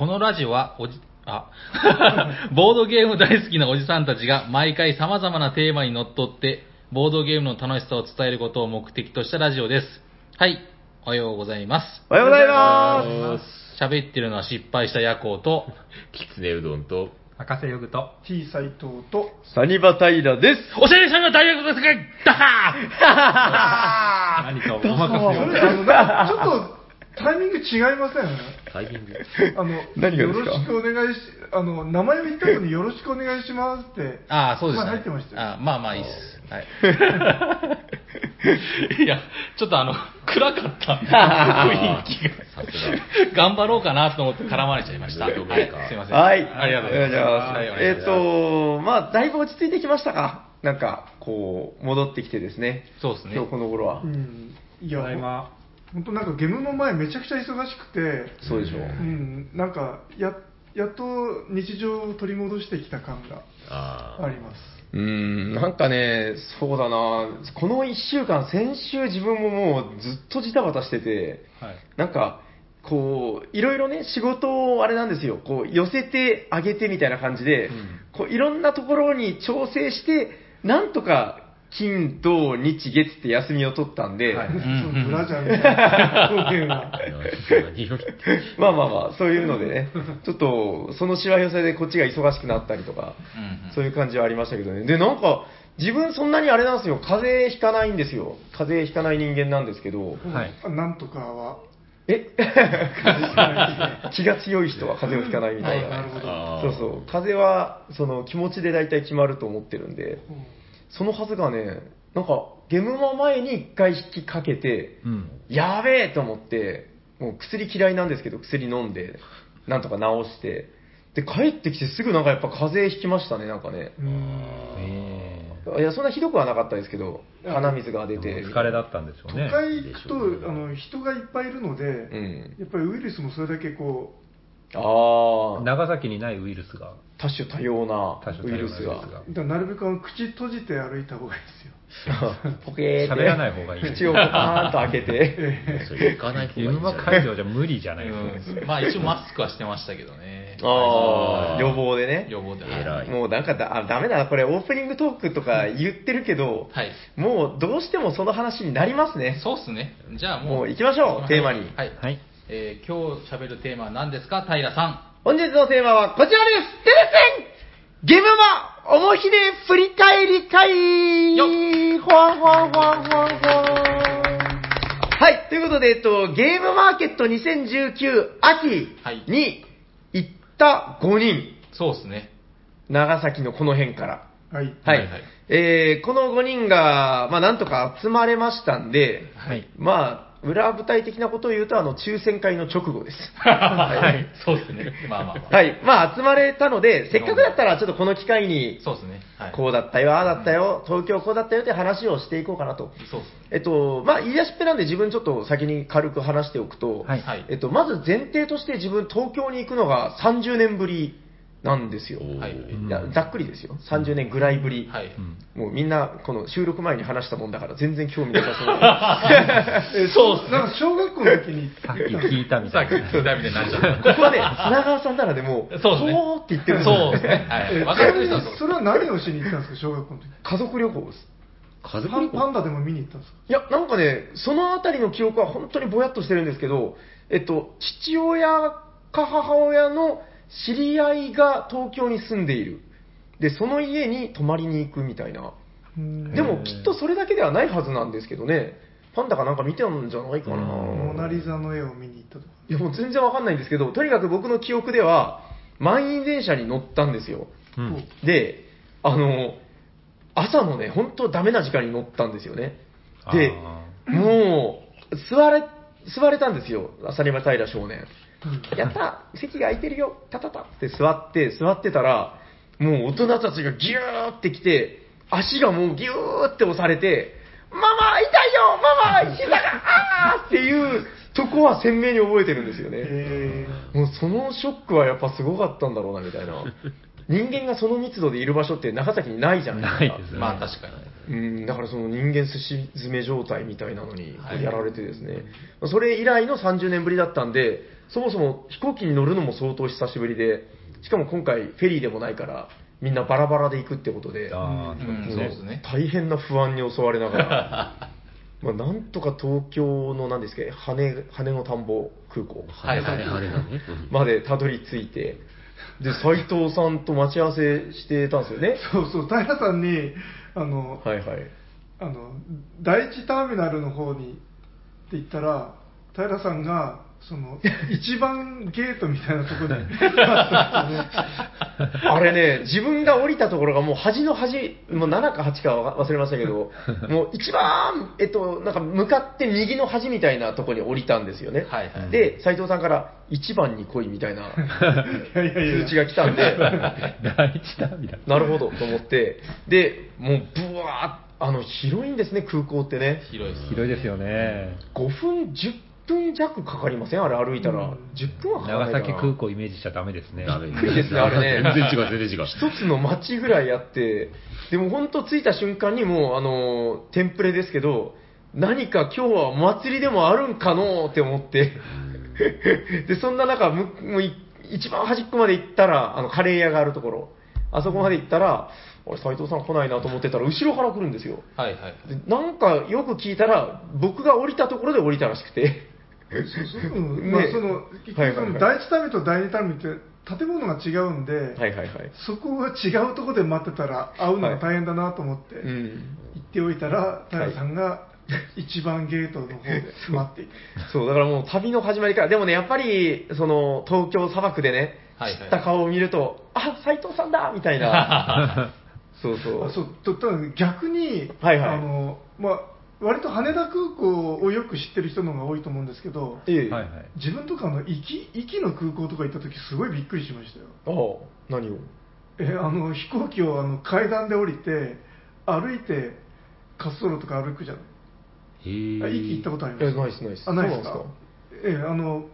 このラジオはおじ、あ、ボードゲーム大好きなおじさんたちが毎回様々なテーマにのっとって、ボードゲームの楽しさを伝えることを目的としたラジオです。はい、おはようございます。おはようございます。喋ってるのは失敗した夜行と、きつねうどんと、博士ヨグと、T 斎藤と、サニバタイラです。おしゃれさんが大学ですが、ダハ 何かお任せを。それ、あの、なんかちょっと、タイミング違いません？タイミング？あの、何がですか？よろしくお願いし、あの、名前を言った後によろしくお願いしますって。ああ、そうですね。まあ入ってましたよあまあまあいいっす。はい。いや、ちょっとあの、暗かった 雰囲気が。さす頑張ろうかなと思って絡まれちゃいました。はい、どうですか？すいません。はい。ありがとうございます。えっ、と、まあ、だいぶ落ち着いてきましたか？なんか、こう、戻ってきてですね。そうですね今日この頃はう。ん。いやただい、ま。本当なんかゲームの前めちゃくちゃ忙しくて、そうでしょう。うん、なんか、や、やっと日常を取り戻してきた感がああります。うーん、なんかね、そうだな、この1週間、先週自分ももうずっとジタバタしてて、はい。なんか、こう、いろいろね、仕事をあれなんですよ、こう、寄せてあげてみたいな感じで、うんこう、いろんなところに調整して、なんとか、金、土、日、月って休みを取ったんで、はいんそうブラジャーみたいな。まあまあまあ、そういうのでね、ちょっと、そのしわ寄せでこっちが忙しくなったりとか、うんうんそういう感じはありましたけどね。で、なんか、自分そんなにあれなんですよ、風邪ひかないんですよ。風邪ひかない人間なんですけど、はいあなんとかは。え？気が強い人は風邪をひかないみたいな。あなるほど。あーそうそう。風邪は、その気持ちで大体決まると思ってるんで、そのはずがね、なんか、ゲムマ前に一回引きかけて、うん。やべえと思って、もう薬嫌いなんですけど、薬飲んで、なんとか治して、で、帰ってきてすぐなんかやっぱ風邪ひきましたね、なんかね。うんえいや、そんなひどくはなかったですけけど、鼻水が出えて。疲れだったんでしょう都ね。会行くと、あの、人がいっぱいいるので、うん。やっぱりウイルスもそれだけこああ、長崎にないウイルスが。多種多様な多種多様なウイルスが。う、だからなるべくあの口閉じて歩いた方がいいですよ。ポケーって。喋らない方がいい口をポカーンと開けて。それ行かない方がいいゲームマんじゃない？会場じゃ無理じゃないですか。うんまあ一応マスクはしてましたけどね。ああ、予防でね。予防で。偉いもうなんかだ、あ、ダメだな、これオープニングトークとか言ってるけど、はい。もうどうしてもその話になりますね。そうっすね。じゃあもう。もう行きましょうテーマにはい。はい。えー今日喋るテーマは何ですか？平さ本日のテーマはこちらですテレセンゲムマおもひで振り返り会よほわほわほわほわほわはい、ということで、えっと、ゲームマーケット2019秋はいに行った5人、ん。そうっすね。長崎のこの辺から。はい。はい。はいはいえー、この5人が、まあ、なんとか集まれましたんで、はい。まあ、裏舞台的なことを言うと、あの、抽選会の直後です。はい。そうっすね。まあまあまあ。はい。まあ、集まれたので、せっかくだったら、ちょっとこの機会に、そうっすね。はい。こうだったよ、ああだったよ、東京こうだったよって話をしていこうかなと。そうっすね。えっと、まあ、言い出しっぺなんで自分ちょっと先に軽く話しておくと、はいはい。えっと、まず前提として自分東京に行くのが30年ぶりなんですよ。はいざっくりですよ。30年ぐらいぶり。はい。うんもうみんな、この収録前に話したもんだから全然興味なさそう。え そうっすねなんか小学校の時にさっき聞いたみさっきたいな。聞いたみたいになっちゃった。ここはね、砂川さんならでも、そうですねほーって言ってるんですよそうですね。はい。かる人はそうそれは何をしに行ったんですか、小学校の時？家族旅行です。家族パン旅行？パンダでも見に行ったんですか？いや、なんかね、そのあたりの記憶は本当にぼやっとしてるんですけど、えっと、父親か母親の知り合いが東京に住んでいる。で、その家に泊まりに行くみたいな。でも、きっとそれだけではないはずなんですけどね。パンダかなんか見てるんじゃないかな。モナリザの絵を見に行ったとか。いや、もう全然わかんないんですけど、とにかく僕の記憶では、満員電車に乗ったんですよ。うん。で、あの、朝のね、本当ダメな時間に乗ったんですよね。であ、もう、座れ、座れたんですよ、浅沼平少年。やった席が空いてるよたたたって座って、座ってたら、もう大人たちがギューってきて、足がもうギューって押されて、ママ痛いよママ膝があーっていうとこは鮮明に覚えてるんですよね。えもうそのショックはやっぱすごかったんだろうなみたいな。人間がその密度でいる場所って長崎にないじゃないですか。ないですねまあ確かに。うん、だからその人間すし詰め状態みたいなのにやられてですね、それ以来の30年ぶりだったんで、そもそも飛行機に乗るのも相当久しぶりで、しかも今回フェリーでもないから、みんなバラバラで行くってことで、ああ、そううんですね。大変な不安に襲われながら、まあなんとか東京の何ですか、羽羽の田んぼ空港。までたどり着いて、で、斉藤さんと待ち合わせしてたんですよね。そうそう、平さんに、あの、はいはい。あの、第一ターミナルの方にって言ったら、平さんが、その、一番ゲートみたいなところですよね。あれね、自分が降りたところがもう端の端、もう7か8かは忘れましたけど、もう一番、えっと、なんか向かって右の端みたいなところに降りたんですよね。はいはいで、斉藤さんから1番に来いみたいな 通知が来たんで、第一ターミナル。なるほどと思って、で、もうブワーッあの、広いんですね、空港ってね。広いです。広いですよね。5分、10分弱かかりません？あれ歩いたら。うん10分はかか長崎空港イメージしちゃダメですね。ダメびっくりですねあれね 全然違う、全然違う。一つの街ぐらいあって、でも本当着いた瞬間にもう、あの、テンプレですけど、何か今日はお祭りでもあるんかのって思って、で、そんな中、むもうい一番端っこまで行ったら、あの、カレー屋があるところ、あそこまで行ったら、俺、斉藤さん来ないなと思ってたら、後ろから来るんですよ。はいはい。でなんかよく聞いたら、僕が降りたところで降りたらしくて、まあ、その、結はいはいはい局その第一ターミナルと第二ターミナルって建物が違うんで、はいはいはい。そこが違うところで待ってたら会うのが大変だなと思って、うん。行っておいたら、平さんが一番ゲートの方で待っていて。そう、だからもう旅の始まりから、でもね、やっぱり、その、東京砂漠でね、はいはい知った顔を見ると、あ、斉藤さんだみたいな。そうそう。あそうとただ逆に、はいはいあのまあ、割と羽田空港をよく知ってる人の方が多いと思うんですけど、ええ。はいはい。自分とかあの行き行きの空港とか行った時すごいびっくりしましたよ。ああ、何を？えあの飛行機をあの階段で降りて歩いて滑走路とか歩くじゃない。へあ行き行ったことあります？え、ナイスナイス。あ、ないですか？ええあの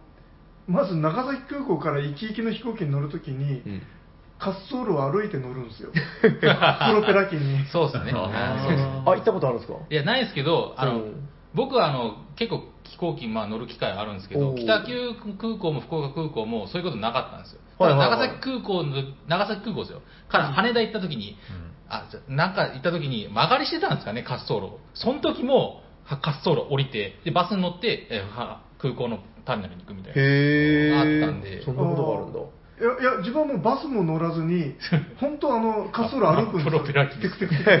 まず長崎空港から行き行きの飛行機に乗るときに、うん滑走路を歩いて乗るんですよ。プロペラ機に。そうですね。あ行ったことあるんですか？いや、ないですけど、あの、うん僕はあの結構飛行機、まあ、乗る機会あるんですけど、北九空港も福岡空港もそういうことなかったんですよ。長崎空港の、長崎空港ですよ。から羽田行った時に、あ、じゃなんか行った時に曲がりしてたんですかね、滑走路を。その時も、は滑走路降りて、で、バスに乗って、えは空港のターミナルに行くみたいな。へえ。あったんでそんなことがあるんだ。いやいや自分はもうバスも乗らずに、本当あの滑走路歩くんですよ。プロペラ機テクテクテクテ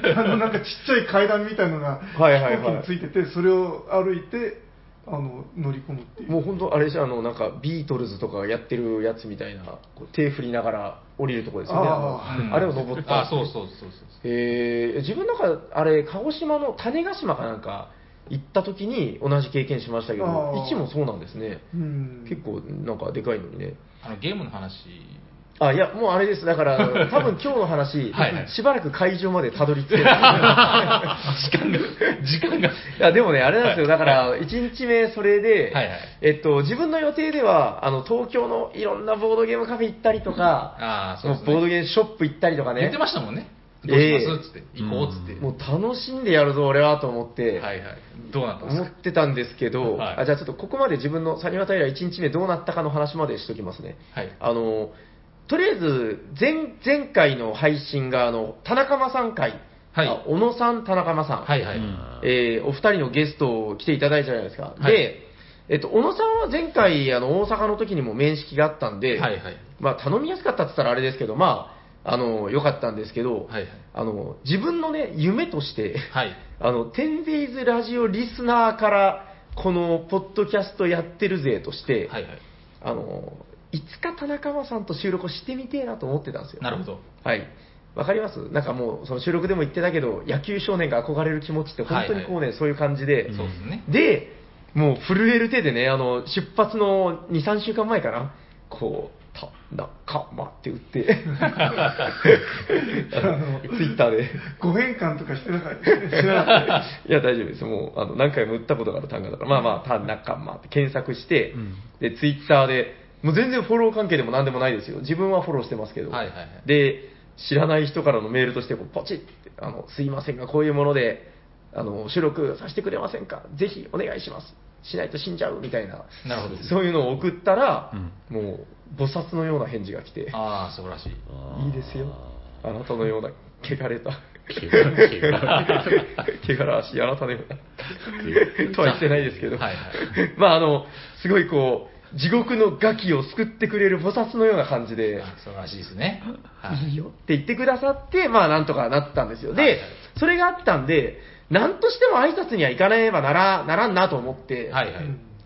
クって。あのなんかちっちゃい階段みたいのがはいはいはい飛行機についてて、それを歩いてあの乗り込むっていう。もう本当あれでしょ、あの、なんか、ビートルズとかがやってるやつみたいな、こう手振りながら降りるとこですよね。あーあれを登ったんあ、そうそうそうそう。へえ自分なんか、あれ、鹿児島の種子島かなんか行った時に同じ経験しましたけど、あーもそうなんですね。うん結構なんかでかいのにね。あのゲームの話、あ、いや、もうあれです。だから、多分今日の話、はいはいしばらく会場までたどり着ける。時間が、時間が。いや、でもね、あれなんですよ。だから、1日目それで、はいはいえっと、自分の予定では、あの、東京のいろんなボードゲームカフェ行ったりとか、ああ、そうですね。ボードゲームショップ行ったりとかね。言ってましたもんね。どうしますつって、行こうっつって。もう楽しんでやるぞ、俺は、と思って、はいはい。どうなったんです思っかてたんですけど、はいあじゃあちょっとここまで自分のサニワタイラ1日目どうなったかの話までしときますね。はい。あの、とりあえず、前、前回の配信が、あの、田中間さん会、はいあ小野さん、田中間さん、はいはい。うんえーお二人のゲストを来ていただいたじゃないですか。はいで、えっと、小野さんは前回、あの、大阪の時にも面識があったんで、はいはい。まあ、頼みやすかったって言ったらあれですけど、まあ、あの、良かったんですけど、はいはい。あの、自分のね、夢として、はい。あの、10days ラジオリスナーから、この、ポッドキャストやってるぜとして、はいはい。あの、いつか田中間さんと収録をしてみてえなと思ってたんですよ。なるほど。はい。わかります？なんかもう、その収録でも言ってたけど、野球少年が憧れる気持ちって本当にこうね、そういう感じで、そうですね。で、もう震える手でね、あの、出発の2、3週間前かな、こう、た、な、か、まって打って、ツイッターで。ご変換とかしてなかった。いや、大丈夫です。もう、あの、何回も打ったことがある単語だから、まあまあ、単仲間って検索して、うんで、ツイッターで、もう全然フォロー関係でも何でもないですよ。自分はフォローしてますけど。はいはいはいで、知らない人からのメールとして、こうポチッて、あの、すいませんが、こういうもので、あの、収録させてくれませんか？ぜひお願いします。しないと死んじゃうみたいな、なるほど。そういうのを送ったら、もう、菩薩のような返事が来て、ああ、素晴らしい。いいですよ。あなたのような汚れた。汚らわしいあなたのような。とは言ってないですけど。はいはいまああの、すごいこう、地獄のガキを救ってくれる菩薩のような感じで、あ素晴らしいですね。はいいいよって言ってくださって、まあなんとかなったんですよ。で、それがあったんで、なんとしても挨拶には行かねばならならんなと思って、はいはい。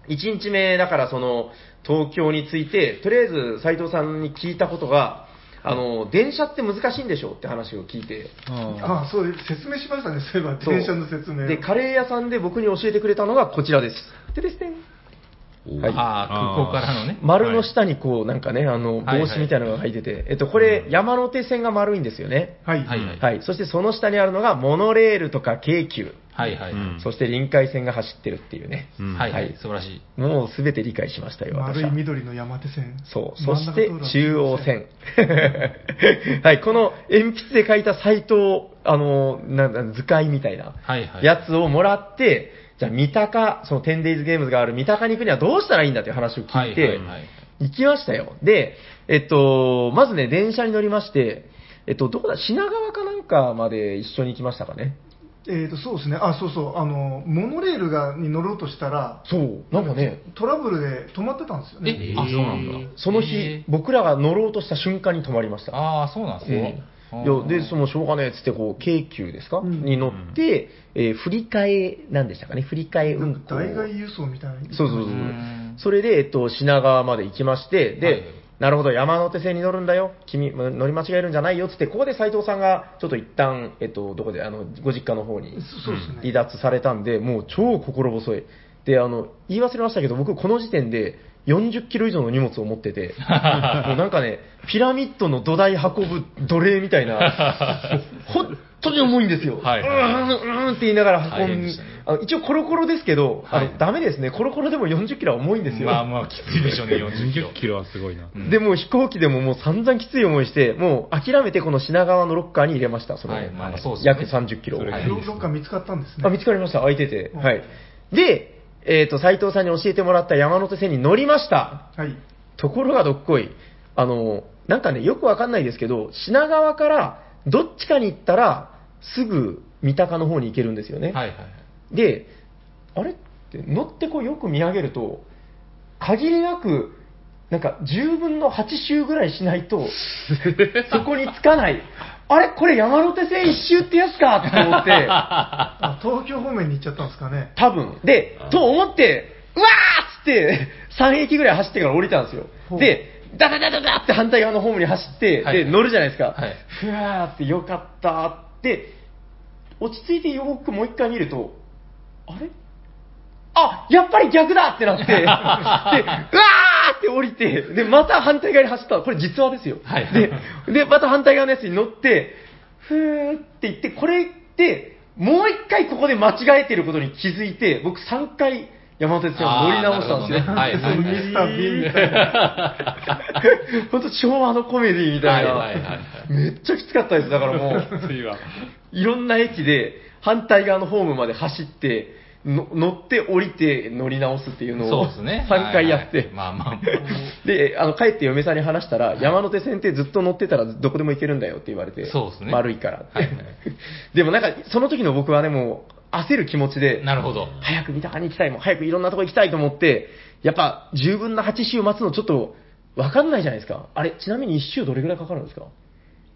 1日目だからその東京について、とりあえず斉藤さんに聞いたことが、あの、電車って難しいんでしょって話を聞いて、ああ、そう、説明しましたね、そういえば、電車の説明を。で、カレー屋さんで僕に教えてくれたのがこちらです。でですね。はいああ、空港からのね。丸の下にこう、なんかね、あの、はい帽子みたいなのが入ってて、えっと、これ、山手線が丸いんですよね。はい。はいはい。はい。そしてその下にあるのが、モノレールとか京急、はいはい。うんそして臨海線が走ってるっていうね。うんはいははいい。素晴らしい。もうすべて理解しましたよ、私丸いは。緑の山手線。そう。そして中央線。はい。この鉛筆で書いたサイト、あの、なんだ図解みたいなはいはい。やつをもらって、じゃあ三鷹、その 10days ゲームズがある三鷹に行くにはどうしたらいいんだっていう話を聞いて、はいはいはい。行きましたよ。で、えっと、まずね、電車に乗りまして、えっと、どこだ、品川かなんかまで一緒に行きましたかね？えーと、そうですね。あ、そうそう。あの、モノレールがに乗ろうとしたら、そう、なんかね、トラブルで止まってたんですよね。え、あ、そうなんだ。そのへ日ー、僕らが乗ろうとした瞬間に止まりました。ああ、そうなんですね。うんいやで、そのしょうがねえっつって、こう、京急ですか、うんに乗って、えー振り替え、なんでしたかね、振り替え運行。代替輸送みたいな。そうそうそううんそれで、えっと、品川まで行きまして、で、はいなるほど、山手線に乗るんだよ、君、乗り間違えるんじゃないよっつって、ここで斉藤さんが、ちょっと一旦、えっと、どこで、あの、ご実家の方にそそうですね。離脱されたんで、もう超心細い。で、あの、言い忘れましたけど、僕、この時点で40キロ以上の荷物を持ってて、もうなんかね、ピラミッドの土台運ぶ奴隷みたいな、本当に重いんですよ。はいはいうーん、うーんって言いながら運んね一応コロコロですけど、あはいのダメですね。コロコロでも40キロは重いんですよ。まあまあ、きついでしょうね、40キロ20。キロはすごいな。うんで、もう飛行機でももう散々きつい思いして、もう諦めてこの品川のロッカーに入れました。その、約30キロ。ロロッカー見つかったんですね。あ、見つかりました。空いてて。うんはい。で、えっ、と、斉藤さんに教えてもらった山手線に乗りました。はい。ところがどっこい。あの、なんかね、よくわかんないですけど、品川からどっちかに行ったら、すぐ三鷹の方に行けるんですよね。はいはいはい。で、あれって乗ってこうよく見上げると、限りなく、なんか10分の8周ぐらいしないと、そこに着かない。あれこれ山手線一周ってやつかと思って、あ、東京方面に行っちゃったんですかね。多分。で、と思って、うわーっつって、3駅ぐらい走ってから降りたんですよほ。うで、ダダダダダって反対側のホームに走って、はいで、乗るじゃないですか。はいふわーってよかったって、落ち着いてよくもう一回見ると、あれ？あ、やっぱり逆だってなって、で、うわーって降りて、で、また反対側に走った。これ実話ですよ。はいで、で、また反対側のやつに乗って、ふーって言って、これって、もう一回ここで間違えてることに気づいて、僕3回山手線を乗り直したんですよ。ねはいミスター・ビーンみたいな。本当昭和のコメディみたいな。はいはいはいはいめっちゃきつかったです。だからもう、次は。いろんな駅で反対側のホームまで走って、の乗って降りて乗り直すっていうのをそうですね。3回やって、はいはいまあまあまあ。で、あの、帰って嫁さんに話したら、山手線ってずっと乗ってたらどこでも行けるんだよって言われて、そうですね丸いからって。はいはい でもなんか、その時の僕はね、もう焦る気持ちで、なるほど。早く三鷹に行きたい、もう早くいろんなとこ行きたいと思って、やっぱ10分の8周待つのちょっとわかんないじゃないですか。あれ、ちなみに1周どれぐらいかかるんですか？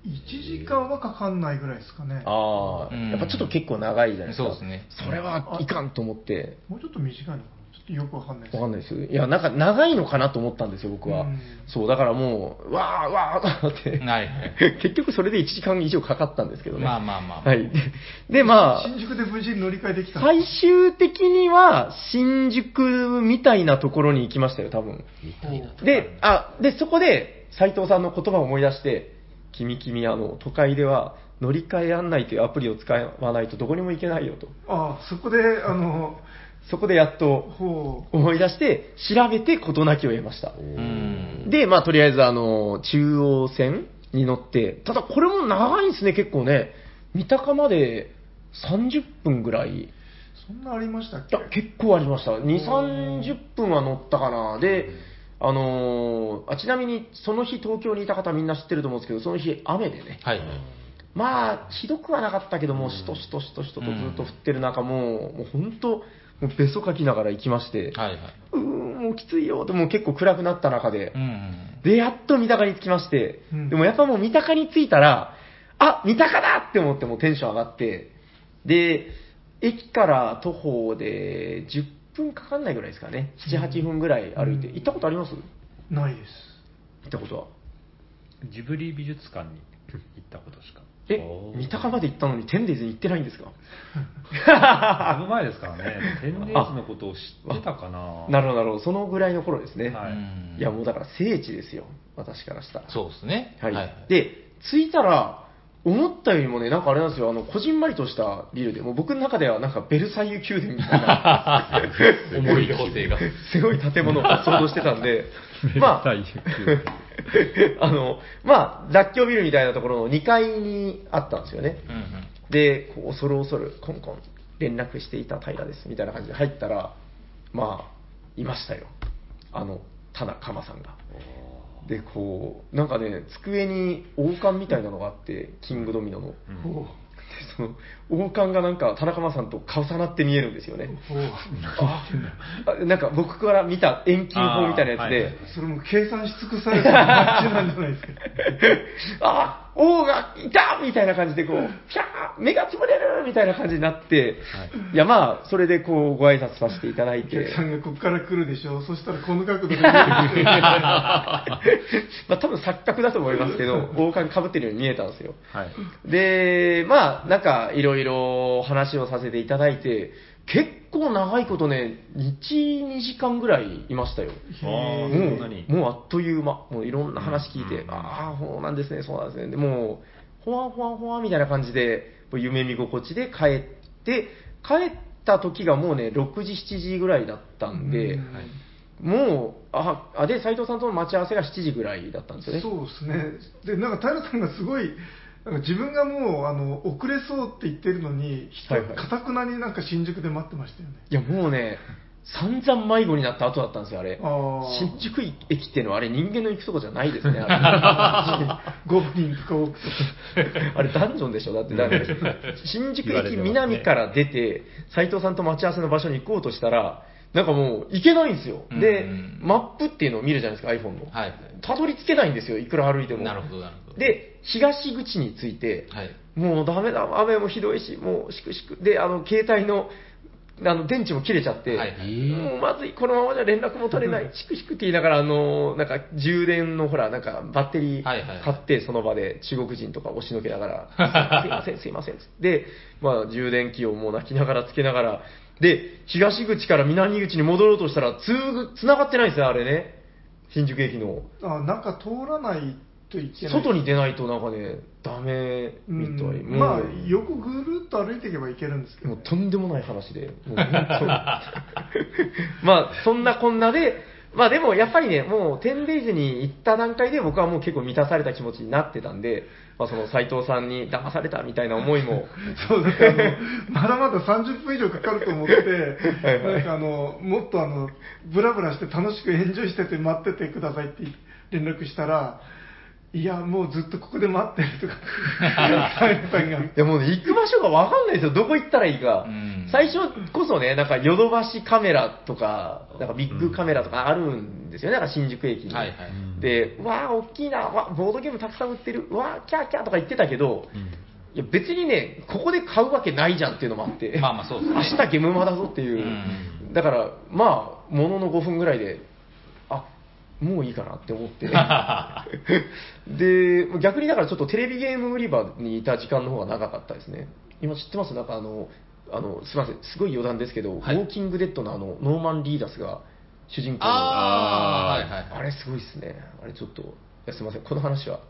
1時間はかかんないぐらいですかね。ああ、うんやっぱちょっと結構長いじゃないですか。そうですねそれはいかんと思って、もうちょっと短いのかなちょっとよくわかんないです。わかんないです。いや、なんか長いのかなと思ったんですよ、僕は。うんそう、だからもう、わーわーって、はいはい。結局それで1時間以上かかったんですけどね。まあまあまあ。はい。でで、まあ、新宿で無事に乗り換えできた最終的には新宿みたいなところに行きましたよ、多分。みたいな。で、あ、で、そこで斉藤さんの言葉を思い出して、君君、あの、都会では乗り換え案内というアプリを使わないとどこにも行けないよと。あそこで、あの、そこでやっと思い出して、調べて事なきを得ました。うん。で、まあ、とりあえず、あの、中央線に乗って、ただこれも長いんですね、結構ね。三鷹まで30分ぐらいそんなありましたっけ？いや、結構ありました。2、30分は乗ったかな。で、あのーあ、ちなみにその日東京にいた方みんな知ってると思うんですけど、その日雨でね。はい。まあ、ひどくはなかったけども、しとしとしとしととずっと降ってる中、もう、もう本当、もうべそかきながら行きまして、はいはい。うーん、もうきついよ。でも結構暗くなった中でう、ん。で、やっと三鷹に着きまして、うんでもやっぱもう三鷹に着いたら、あ、三鷹だって思ってもうテンション上がって、で、駅から徒歩で10分かかんないぐらいですかね。7、8分ぐらい歩いて。うん行ったことあります？行ないです。ったことは？ジブリ美術館に行ったことしか。えお、ー三鷹まで行ったのにテンデイズに行ってないんですか？あの前ですからね、テンデイズのことを知ってたかな。なるほど、なるほど。そのぐらいの頃ですね。はいうんいや、もうだから聖地ですよ。私からしたら。そうですね。はい。はい。で、着いたら、思ったよりもね、なんかあれなんですよ、あの、こじんまりとしたビルで、もう僕の中ではなんかベルサイユ宮殿みたいな、思い出補正が。すごい建物を想像してたんで、まあ、あの、まあ、雑居ビルみたいなところの2階にあったんですよね。うんうん。で、こう恐る恐る、コンコン、連絡していた平です、みたいな感じで入ったら、まあ、いましたよ。あの、田中鎌さんが。で、こう、なんかね、机に王冠みたいなのがあって、キングドミノの。でほうその王冠がなんか田中間さんと重なって見えるんですよね。ほうああなんか僕から見た遠近法みたいなやつあーはい、それも計算し尽くされた感じなんじゃないですか。あ王がいたみたいな感じでこう、ピャー目がつぶれるみたいな感じになって、い、やまあ、それでこうご挨拶させていただいお客てさ、んがここから来るでしょう。そしたらこの角度で。まあ多分錯覚だと思いますけど、王冠かぶってるように見えたんですよ。はい。で、まあ、なんか、いろいろ話をさせていただいて、結構長いことね、1、2時間ぐらいいましたよ。ああ、そもんなにう、。もうあっという間、もういろんな話聞いて、うんああ、そうなんですね、そうなんですね。でもう、ほわほわほわみたいな感じで、もう夢見心地で帰って、帰った時がもうね、6時、7時ぐらいだったんで、うんもう、あ、あで、斉藤さんとの待ち合わせが7時ぐらいだったんですよね。そうですね。で、なんか平さんがすごい、なんか自分がもうあの遅れそうって言ってるのに、人はいはいかたくなになんか新宿で待ってましたよね。いや、もうね、散々迷子になった後だったんですよ、あれ。あー新宿駅っていうのは、あれ人間の行くとこじゃないですね、あ5人 とか多くと。れ。あれダンジョンでしょだって、だ新宿駅言われてますね南から出て、斉藤さんと待ち合わせの場所に行こうとしたら、なんかもう行けないんですよ。でうん、マップっていうのを見るじゃないですか、iPhone の。はい。たどり着けないんですよ、いくら歩いても。なるほど、なるほど。、で、東口に着いて、はい。もうダメだ、雨もひどいし、もうしくしく。で、あの、携帯の、あの、電池も切れちゃって、はいはいもうまずい、このままじゃ連絡も取れない、しくしくって言いながら、あの、なんか、充電のほら、なんか、バッテリー買って、その場で中国人とか押しのけながら、すいません、すいません、つって、まあ、充電器をもう泣きながらつけながら、で、東口から南口に戻ろうとしたら、つー、繋がってないんですよ、あれね。新宿駅の。あなんか通らないといけない。外に出ないとなんかね、ダメみたい。まあ、横ぐるっと歩いていけばいけるんですけど、もうとんでもない話で、まあ、そんなこんなで、まあでもやっぱりね、もう 10days に行った段階で僕はもう結構満たされた気持ちになってたんで、まあその斉藤さんに騙されたみたいな思いも、そうだからまだまだ30分以上かかると思って、はいはい。なんかあの、もっとあの、ブラブラして楽しくエンジョイしてて待っててくださいって連絡したら、いや、もうずっとここで待ってるとか。いやもうね、行く場所がわかんないですよ。どこ行ったらいいかうん。最初こそね、なんかヨドバシカメラとか、なんかビッグカメラとかあるんですよね。なんか新宿駅に。はいはい。で、わあ、大きいな、わあ、ボードゲームたくさん売ってる、わあ、キャーキャーとか言ってたけど、いや別にね、ここで買うわけないじゃんっていうのもあって、まあまあそうですね明日ゲムマだぞっていう、うんだから、まあ、ものの5分ぐらいで、あもういいかなって思って、で、逆にだからちょっとテレビゲーム売り場にいた時間の方が長かったですね。今知ってます？なんかあの、あの、すみません、すごい余談ですけど、はいウォーキングデッドのあの、ノーマン・リーダスが主人公の、あー、はいはい。あれすごいっすね。あれちょっと、いやすみません、この話は、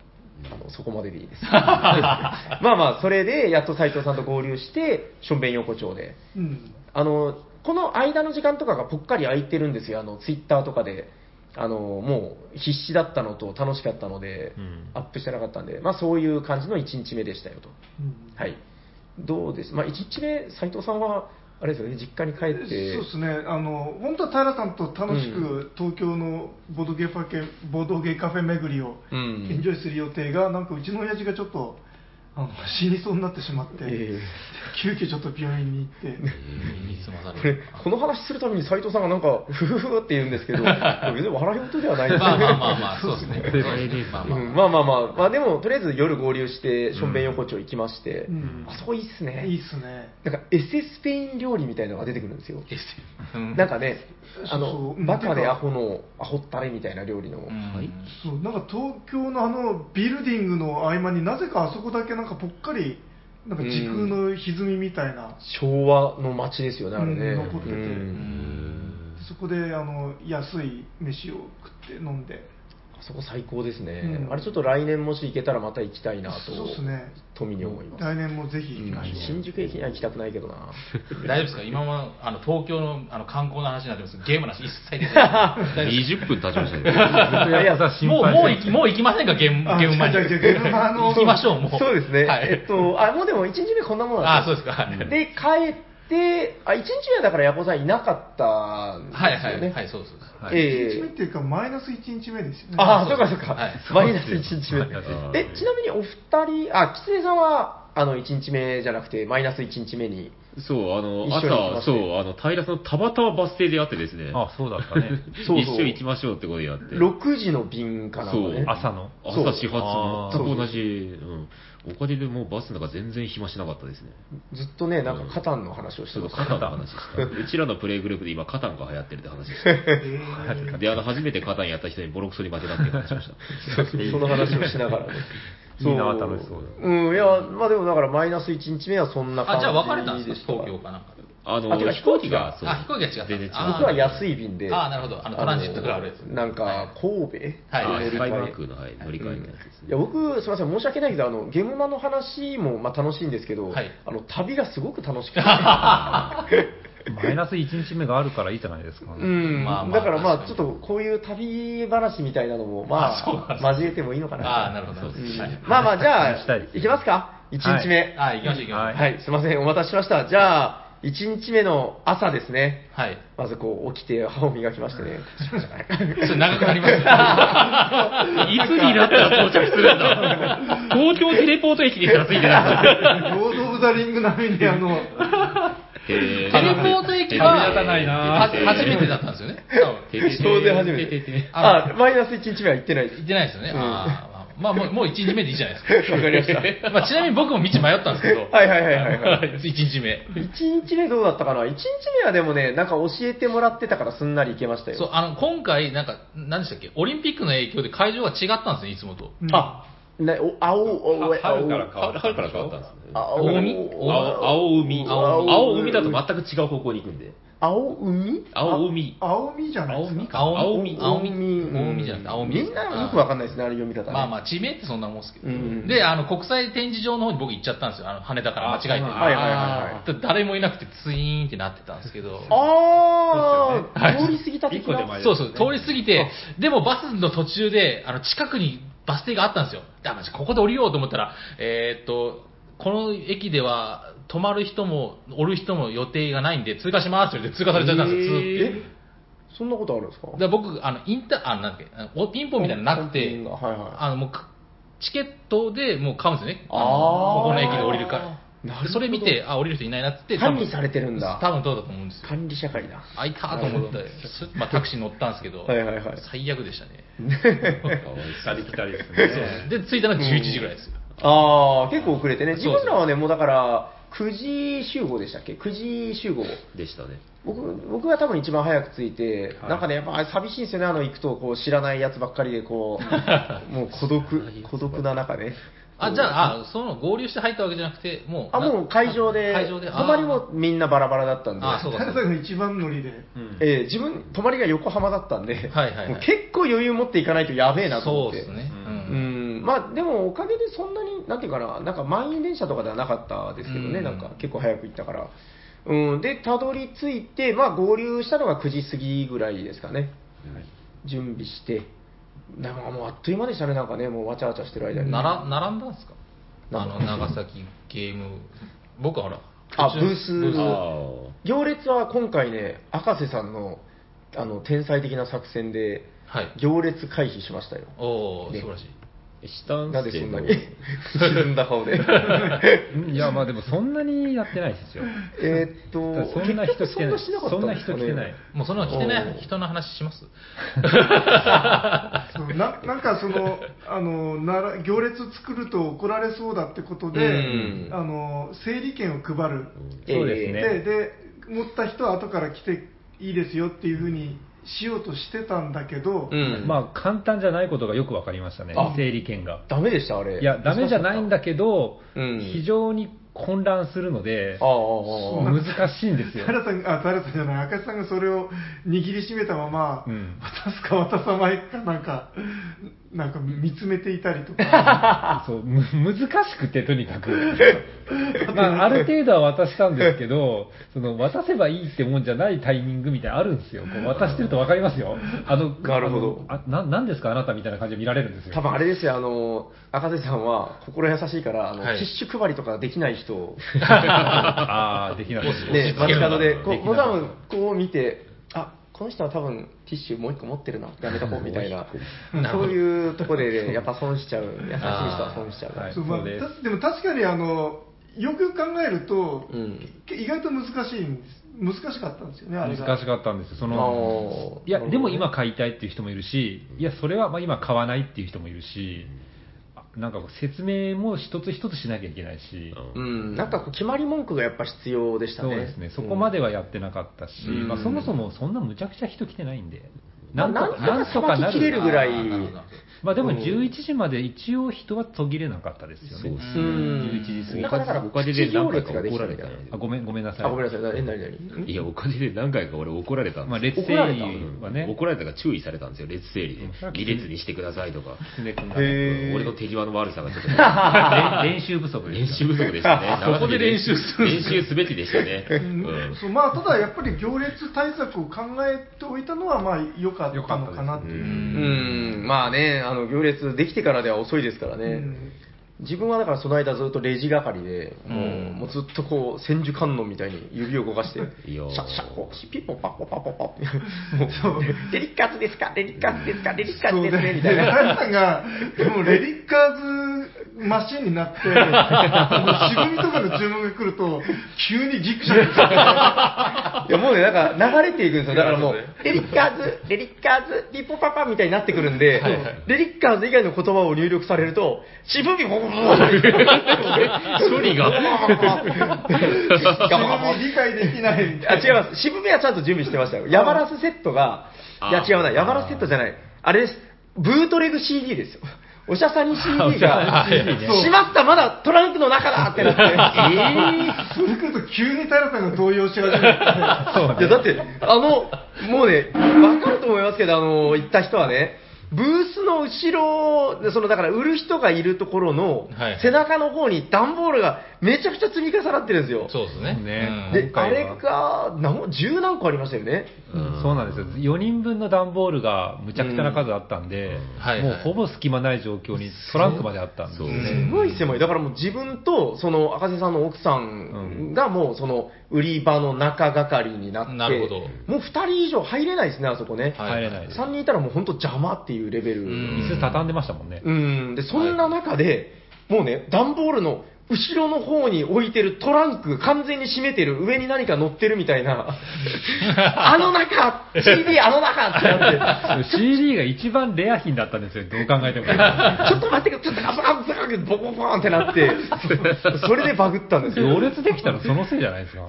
あの、そこまででいいです。まあまあ、それで、やっと斉藤さんと合流して、しょんべん横丁で。うん。あの、この間の時間とかがぽっかり空いてるんですよ。あの、ツイッターとかで。あの、もう必死だったのと楽しかったので、うん。アップしてなかったんで、まあそういう感じの1日目でしたよと。うん。はい。どうです？まあ1日目、斉藤さんはあれですよね、実家に帰って、そうですね、あの本当は平さんと楽しく東京のボードゲーファケボードゲーカフェ巡りをうん。エンジョイする予定が、なんかうちの親父がちょっとあの死にそうになってしまって、え急遽ちょっと病院に行って、これ この話するために斉藤さんがなんか、ふふふって言うんですけど、別に笑い事ではない。ですまあまあまああ。まあ、まあまあ。うん。まあまあまあ、まあでも、とりあえず夜合流して、しょんべん横丁行きまして、うん。あそこいいっすね。いいっすね。なんか、エセスペイン料理みたいなのが出てくるんですよ。なんかね、あのう、バカでアホの、アホったれみたいな料理の。うん。はい。そうなんか東京のあのビルディングの合間になぜかあそこだけなんかぽっかりなんか時空の歪みみたいな、昭和の街ですよね、あれね。うん残ってて。そこであの安い飯を食って飲んであそこ最高ですね、うんあれちょっと来年もし行けたらまた行きたいなと、そうですね富に思います。来年もぜひ行きましょう、うん新宿駅には行きたくないけどな。大丈夫ですか？今もあの東京のあの観光の話になってますゲームの話一切出てない 20分経ちましたね。いやもうもう行きもう行きませんかゲームあゲームマに行きましょうもうそうですね。はいえっと、あ、もうでも1日目こんなものだあったそうですかはいで、帰って、あ、1日目はだからヤコさんいなかったんですよね。はいはいはいそうですそうですはいえ1日目っていうかマイナス1日目ですよねああ、そですそううかそうか。はいマイナス1日目。え、ちなみにお二人、あ、キツネさんは、あの、1日目じゃなくて、マイナス1日目に。そう、あの、朝、すそう、あの、平さんたまたまバス停で会ってですね、あ、そうだったね。一緒に行きましょうってことでやって。6時の便かなねそう。朝の。朝始発、全く同じ、うん。おかげでもうバスの中全然暇しなかったですね。ずっとね、なんかカタンの話をしてそう、ましカタンの話した。うちらのプレイグループで今カタンが流行ってるって話でした。えーで、あの、初めてカタンやった人にボロクソに負けたっていう話をした。た。その話をしながらね。いいな楽しそうだうん、いや、まあでもだからマイナス1日目はそんな感じあじゃあ別れたんですか？でした東京かなんかであの、あ飛行機が、そう。あ飛行機が違った。全然違う。あ僕は安い便で。あーなるほど。あのトランジットがあるやつのなんか、神戸？ではい。あスカイ乗り換えバークの、はい、乗り換えみたいなやつですね。いや僕、すみません、申し訳ないけど、あのゲームマの話もまあ楽しいんですけど、はい。あの旅がすごく楽しくて、マイナス1日目があるからいいじゃないですか。うん。まあまあだからまあ、ちょっとこういう旅話みたいなのも、まあ交えてもいいのかな。ああなるほど。うん。はい。まあまあ、じゃあ話したいです、いきますか、1日目。あ行きましょう行きましょう。はい、すみません、お待たせしました。じゃあ、1日目の朝ですね。はい。まずこう起きて歯を磨きましてね。それ長くなります。よいつになったら到着するんだ？東京テレポート駅にしかついてない。ロード・オブ・ザ・リング並みにあのテレテレポート駅は初めてだったんですよね。当然初めて。あ、マイナス1日目は行ってないです。行。ってないですよね、まあもうもう1日目でいいじゃないですか わかりました。まあ、ちなみに僕も道迷ったんですけど、はいはいはいはいはい。1日目。1日目どうだったかな ?1 日目はでもね、なんか教えてもらってたからすんなり行けましたよ。そう、あの、今回、なんか、何でしたっけ、オリンピックの影響で会場が違ったんですね、いつもと。あ、ね、お、青、お、お、春から変わ春春から変わったんですよね。青青海青青海青青海だと全く違う方向に行くんで。青海？青海。青みじゃないですか。青青海青海うん青海じゃなくて青海みんなよくわかんないですね、あれ読み方ね。まあまあ、地名ってそんなもんですけど。うんで、あの、国際展示場の方に僕行っちゃったんですよ。あの、羽田から間違えて。はいはいはいはい。で誰もいなくてツイーンってなってたんですけど。あー、はい通り過ぎた的な。一個手前そうそう、通り過ぎて、でもバスの途中で、あの、近くにバス停があったんですよ。だからここで降りようと思ったら、えーっと、この駅では、泊まる人も、降る人も予定がないんで、通過しますって言って通過されちゃったんですよ、ずーっと。え？そんなことあるんですか？だから僕、あの、インター、あの、なんだっけ、あのピンポンみたいなのなくてはいはい、あの、もうか、チケットでもう買うんですよね。あーここの駅で降りるから。なるほどでそれ見て、あ、降りる人いないなって管理されてるんだ多分そうだと思うんですよ。管理社会だ。あ、いたと思って、すまあ、タクシー乗ったんですけど、はいはいはい最悪でしたね。ありきたりですね。で、着いたのが11時ぐらいですよ。ああ、結構遅れてね。自分らはね、もうだから、9時集合でしたっけ ?9 時集合。でしたね。僕僕が多分一番早く着いて、はいなんかね、やっぱ寂しいんですよね、あの行くとこう知らないやつばっかりで、こう、もう孤独、孤独な中ね。あ、じゃあ、あ、その合流して入ったわけじゃなくて、もう。あ、もう会場で、会場で。泊まりもみんなバラバラだったんで、あそうか平さんが一番乗りで。うんえー自分、泊まりが横浜だったんで、はいはいはいもう結構余裕持っていかないとやべえなと思って。そうですね。ううんん、まあでもおかげでそんなに、なんていうかな、なんか満員電車とかではなかったですけどね、うんなんか結構早く行ったから。うん、で、たどり着いて、まあ合流したのが9時過ぎぐらいですかね。準備して、なんかもうあっという間でしたね、なんかね、もうわちゃわちゃしてる間に。なら並んだんですか？あの、長崎ゲーム。僕はほら、あ途中ブースブあ行列は今回ね、赤瀬さんの、あの、天才的な作戦で、はい。行列回避しましたよ。おー、ね素晴らしい。したんなんですそけどんなに沈んだ顔で。いや、まあでもそんなにやってないですよ。えーっと、そんな人来てない。結局そんなしなかったんですかねそんな人来てない。もうその来てねお、ー人の話します そうななんかそのあのなら行列作ると怒られそうだってことで、うんあの整理券を配る、そうですねでで持った人は後から来ていいですよっていうふうにしようとしてたんだけど、うん。まあ簡単じゃないことがよく分かりましたねあ、整理券が。ダメでした、あれ。いや、ダメじゃないんだけど、うん非常に混乱するので。難しいんですよ。平さんあ平さんじゃない赤井さんがそれを握りしめたまま、うん渡すか渡さないかなんかなんか見つめていたりとか そうむ難しくて、とにかく。まあ、ある程度は渡したんですけど、その渡せばいいってもんじゃないタイミングみたいなのあるんですよ。こう渡してると分かりますよ。あの、なるほどあな。なんですか、あなたみたいな感じで見られるんですよ。多分あれですよ、あの、赤瀬さんは心優しいから、あの、はいティッシュ配りとかできない人を、ああ、できなかったですね、街角で、こう、多分こう見て、あ、この人は多分ティッシュもう一個持ってるな、やめとこうみたいな、そういうとこでね、やっぱ損しちゃう、優しい人は損しちゃう。はいそうです。たでも確かにあのよくよく考えると、うん。意外と難しいんです。難しかったんですよねあれが。難しかったんですよ。その、いや、でも今買いたいっていう人もいるし、いや、それはまあ今買わないっていう人もいるし、あなんかこう説明も一つ一つしなきゃいけないし、うん、なんかこう決まり文句がやっぱ必要でしたね。そうですね、そこまではやってなかったし、うん。まあ、そもそもそんなむちゃくちゃ人来てないんで、まあなんとか、なんとかさばききれるぐらい。あーなるほどまあでもうん11時まで一応人は途切れなかったですよね。そうですうね。ん。11時過ぎなかなかおかげで何回か怒られたんあごめん、ごめんなさい。あ、ごめんなさい。え、なになにいや、おかげで何回か俺怒られたんまあ、ですよ列整理はね、怒られたから注意されたんですよ、列整理でうんそれは。離列にしてくださいとか。俺の手際の悪さがちょっと。練 練習不足ですよ練習不足でしたね。そこで練習する練習すべきでしたね。そうまあ、ただやっぱり行列対策を考えておいたのはまあ良かったのかなっていう。うん、まあね、あの、行列できてからでは遅いですからね。うん自分はだからその間ずっとレジ係で、もう,、うんもうずっとこう、千手観音みたいに指を動かして、いやーシャッシャッピッポパッポパッポパッもう、デリッカーズですかデリッカーズですかデリッカーズですねみたいな。平さんが、もうレリッカーズマシンになって、渋みとかの注文が来ると、急にギクシャクする。いやもうね、なんか流れていくんですよ。だからもう、レリッカーズ、レリッカーズ、ピッポパパみたいになってくるんで、はいはいレリッカーズ以外の言葉を入力されると、渋み処理が。理解できない。あ、違います。渋めはちゃんと準備してましたよ。ヤバラスセットが、いやあ違うな、ヤバラスセットじゃない。あれです。ブートレグ CD ですよ。おしゃさに CD が、しまった、まだトランクの中だってなって。それ来ると急に平さんが動揺し始めて。いや、だって、あの、もうね、わかると思いますけど、あの、行った人はね、ブースの後ろで、その、だから売る人がいるところのはい、背中の方に段ボールがめちゃくちゃ積み重なってるんですよ。そうですね。ねうんで、今回はあれが、何十何個ありましたよね。うんそうなんですよ。4人分の段ボールがむちゃくちゃな数あったんで、はいもうほぼ隙間ない状況にトランクまであったんですよそうすね。ごい狭い。だからもう自分と、その赤瀬さんの奥さんがもうその売り場の中係になって、なるほどもう2人以上入れないですね、あそこね。はい入れないです。3人いたらもう本当邪魔っていうレベル。うん椅子畳んでましたもんね。うん、で、そんな中で、もうね、段ボールの後ろの方に置いてるトランク完全に閉めてる、上に何か乗ってるみたいな、あの中 !CD あの中ってなって、CD が一番レア品だったんですよ、どう考えても。ちょっと待ってちょっとガブガブガブボコボコンってなって、それでバグったんですよ。行列できたのそのせいじゃないですか？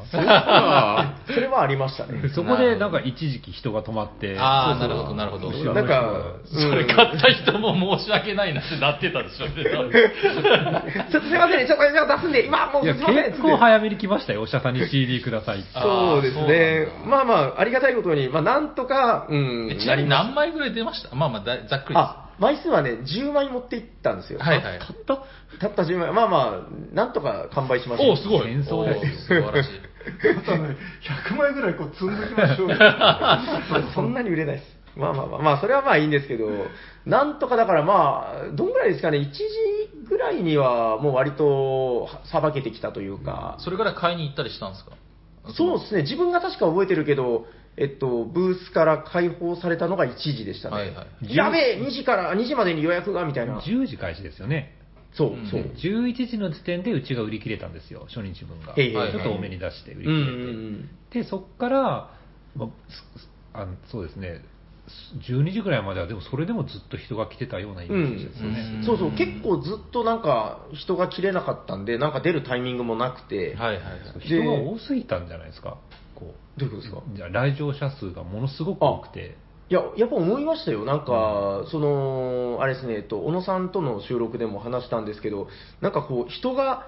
それはありましたね。そこでなんか一時期人が止まって、ああ、なるほど、なるほど。後ろなんか、それ買った人も申し訳ないなってなってたでしょうね。多分ちょっとすいませんね、ちょっと今出すんで、今もういや、すいません。結構早めに来ましたよ、お医者さんに CD くださいって。そうですねあーそうなん。だまあまあ、ありがたいことに、まあなんとか、うん、ちなみにました何枚ぐらい出ました？まあまあだ、ざっくりです。あ、枚数はね、10枚持って行ったんですよ。はいはい。たった？たった10枚。まあまあ、なんとか完売しました。おお、すごい。戦争ですよおー素晴らしい。あとね、100枚ぐらいこう積んできましょうよ。そんなに売れないです。まあまあまあ、まあ、それはまあいいんですけど、なんとかだからまあ、どんぐらいですかね、1時ぐらいにはもう割とさばけてきたというか、それから買いに行ったりしたんですか？そうですね、自分が確か覚えてるけど、えっと、ブースから開放されたのが1時でしたね。はいはいやべえ、2時から、2時までに予約が、みたいな。10時開始ですよね。そう、そう。11時の時点でうちが売り切れたんですよ、初日分が。ちょっと多めに出して売りうんう切れて。んで、そっから、ますあのそうですね、12時ぐらいまでは、でもそれでもずっと人が来てたようなイメうん。ージですよね。うん。そうそう、結構ずっとなんか人が切れなかったんで、なんか出るタイミングもなくて。はいはいはい。人が多すぎたんじゃないですか、こどういうことですか？う。じゃあ来場者数がものすごく多くて。いや、やっぱ思いましたよ。なんか、その、あれですね、えっと、小野さんとの収録でも話したんですけど、なんかこう、人が、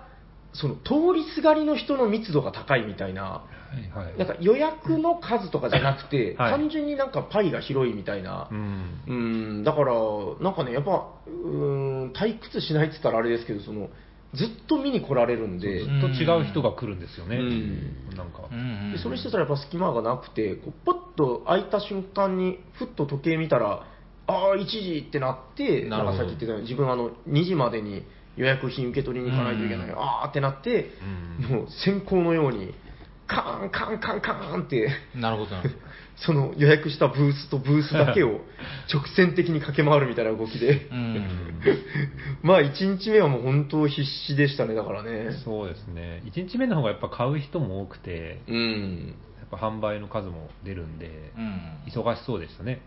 その、通りすがりの人の密度が高いみたいな、はいはい。なんか予約の数とかじゃなくて、はい単純になんかパイが広いみたいなう、ん。うん、だから、なんかね、やっぱ、うん、退屈しないって言ったらあれですけど、その、ずっと見に来られるんで、ずっと違う人が来るんですよね。うんなんか。うんうんでそれしてたらやっぱ隙間がなくて、こうポッと開いた瞬間に、ふっと時計見たら、ああ、1時ってなって、なるほどんかさっき言ってたように、自分あの、2時までに予約品受け取りに行かないといけない、うんああってなって、うんもう先行のように、カーンカーンカーンカーンって、なるほどなるほど。その予約したブースとブースだけを 直線的に駆け回るみたいな動きで、うん。まあ1日目はもう本当必死でしたね、だからね。そうですね。1日目の方がやっぱ買う人も多くて、うん。やっぱ販売の数も出るんで、うん。忙しそうでしたね。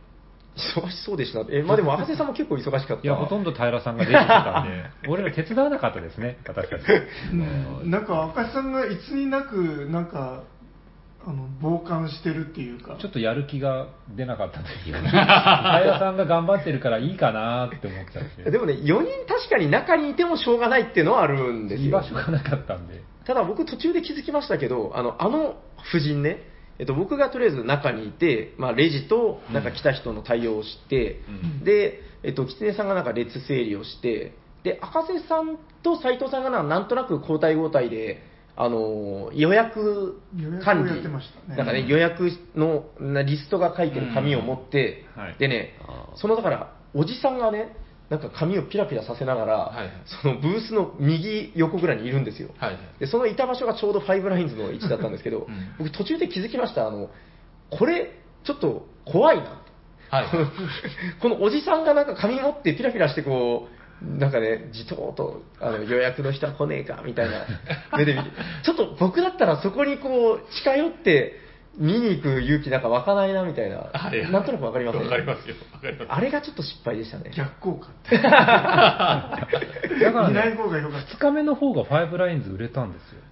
忙しそうでした。え、まあでも赤瀬さんも結構忙しかった。いや、ほとんど平さんが出てきてたんで、俺ら手伝わなかったですね、私たち。うんなんか赤井さんがいつになくなんかあの傍観してるっていうかちょっとやる気が出なかったというか、平さんが頑張ってるからいいかなって思っちゃって。でもね、4人確かに中にいてもしょうがないっていうのはあるんですよ居場。所がなかったんで。ただ僕途中で気づきましたけど、あの、あの夫人ね、えっと、僕がとりあえず中にいて、まあ、レジと、なんか来た人の対応をして、うん。で、えっと、狐さんがなんか列整理をして、で、赤瀬さんと斉藤さんがななんとなく交代交代で、あの予約管理、予約をやってましたね。なんかね、予約のなリストが書いてる紙を持って、うん。はい。でねそのだから、おじさんがね、なんか紙をピラピラさせながら、はいはいそのブースの右横ぐらいにいるんですよ。はいはい。で、そのいた場所がちょうどファイブラインズの位置だったんですけど、うん僕途中で気づきました。あの、これ、ちょっと怖いな。はい。このおじさんがなんか紙持ってピラピラしてこう、なんかね、じとーとあの予約の人は来ねえかみたいな目で見て、ちょっと僕だったらそこにこう近寄って見に行く勇気なんか湧かないなみたいな、はいなんとなくわかりますわかりますよ。わかります。あれがちょっと失敗でしたね。逆効果って だからね、方が良かっ2日目の方がファイブラインズ売れたんですよ。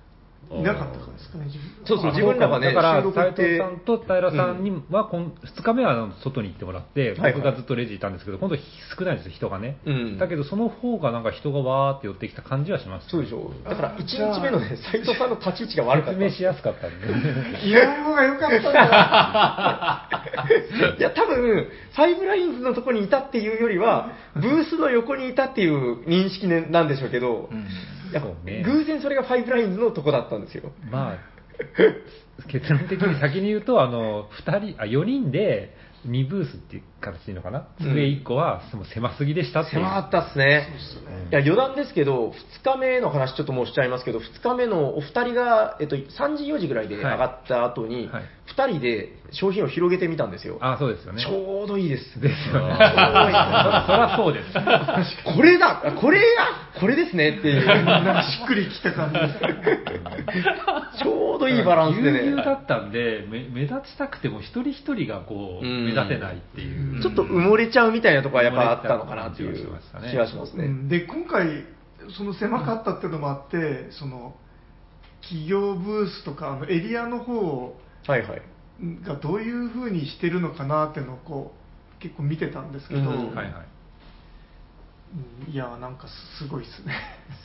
なかったからですかね自分そうそう、自分らがね、だから収録行って斉藤さんと平さんには、こん2日目は外に行ってもらって、僕がずっとレジいたんですけど、今度少ないんですよ、人がね。うんだけど、その方がなんか人がわーって寄ってきた感じはします。そうでしょだから1日目のね、斉藤さんの立ち位置が悪かった。説明しやすかったんで。いない方が良かったんだいや、多分、ファイブラインズのとこにいたっていうよりは、ブースの横にいたっていう認識ねなんでしょうけど、うんいやそうね偶然それがファイブラインズのとこだったんですよ。まあ、結論的に先に言うと、あの、二人、あ、4人で、2ブースっていう形でいいのかな、うん上1個はもう狭すぎでしたって。狭かったっすね。いや、余談ですけど、2日目の話ちょっともうしちゃいますけど、2日目のお二人が、えっと、3時、4時ぐらいで上がった後に、はい2人で商品を広げてみたんですよ。あ、そうですよね。ちょうどいいです。ですよね。そあそらそうです。これだこれがこれですねっていう。しっくりきた感じ ちょうどいいバランスでぎゅうぎゅうだね。ったんで、め目立ちたくても一人一人がこう、うん目立てないっていう。ちょっと埋もれちゃうみたいなところはやっぱあったのかなっていう気がしますね。うんで今回その狭かったっていうのもあってその企業ブースとかあのエリアの方はいはい。がどういうふうにしてるのかなっていうのをこう結構見てたんですけど、うんはいはい。うんいやなんかすごいですね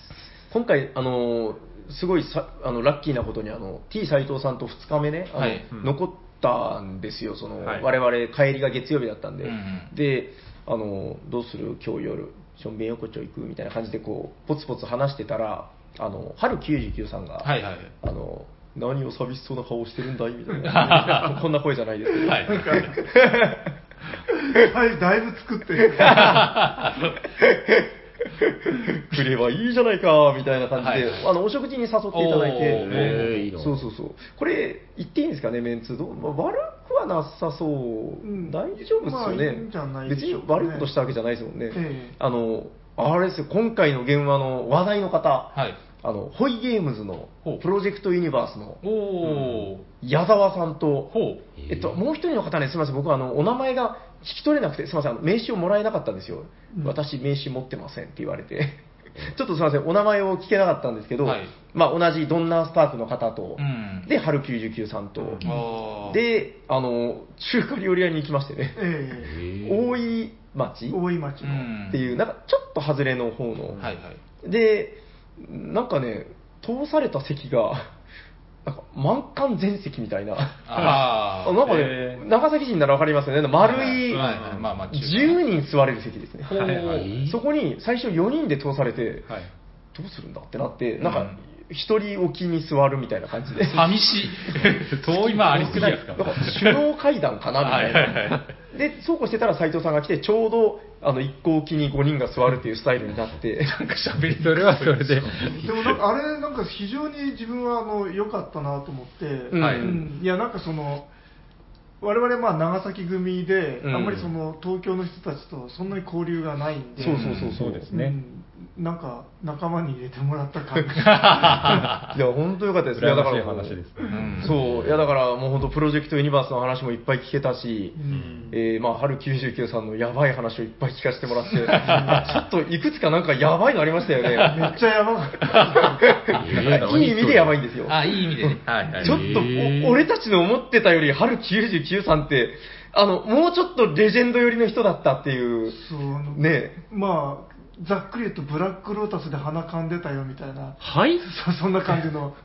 今回、あのーすごいさあのラッキーなことにあの T 斎藤さんと2日目ね、あのはいうん残ったんですよ、そのはい。我々帰りが月曜日だったんで、うんうん。であのどうする、今日夜、しょんべん横丁行くみたいな感じでこうポツポツ話してたら、あの春99さんが、はいはい。あの何を寂しそうな顔してるんだい？みたいな、こんな声じゃないですけど、はい。はい。だい。ぶ作ってる 来ればいいじゃないか、みたいな感じで、はいはいあの、お食事に誘っていただいて、おーえーいいなそうそうそう。これ、言っていいんですかね、メンツ？どう、まあ、悪くはなさそう。ん大丈夫ですよね。まあいいんじゃないで別に悪いことしたわけじゃないですもんね。ええあの、あれですよ、今回の現場の話題の方、はい。あの、ホイゲームズのほう。プロジェクトユニバースのおー。矢沢さんと、ほう。えっと、もう一人の方ね、すみません、僕はあのお名前が聞き取れなくて、すみません、あの名刺をもらえなかったんですよ、うん。私、名刺持ってませんって言われて、ちょっとすみません、お名前を聞けなかったんですけど、はい。まあ、同じドンナースタークの方と、うん。で、春99さんと、あー、で、あの中華料理屋に行きましてね、え大井町え大井町の。うん。っていう、なんかちょっと外れの方の、はいはい。で、なんかね、通された席が、なんか満館全席みたいな。あ なんかね、長崎人ならわかりますよね。丸い、はいはいまあまあ中華10人座れる席ですね。はいはいそこに最初4人で通されて、はい。どうするんだってなって、なんかうん、一人置きに座るみたいな感じで。寂しい。遠いまありすぎやですかなんか首脳会談かなみたいはいはいはな。で、そうこうしてたら斉藤さんが来て、ちょうど、あの、一個置きに5人が座るっていうスタイルになって、なんか喋りそれはそれで。でもなんかあれなんか非常に自分はあの良かったなと思って、うん。はい。うん。いやなんかその我々まあ長崎組で、うん。あんまりその東京の人たちとそんなに交流がないんで、そうそうそうそうですね。うんなんか仲間に入れてもらった感じ。いや、本当よかったです。いや、だから羨ましい話です。うんそう、いやだからもう本当プロジェクトユニバースの話もいっぱい聞けたし、うんえーまあ、春99さんのやばい話をいっぱい聞かせてもらって、あちょっといくつかなんかやばいのありましたよね。めっちゃやばかった。いい意味でやばいんですよ。あ、いい意味でね。はいはい。ちょっと、お俺たちの思ってたより、春99さんって、あの、もうちょっとレジェンド寄りの人だったっていう、そうねまあざっくり言うとブラックロータスで鼻かんでたよみたいな。はい？そそんな感じの。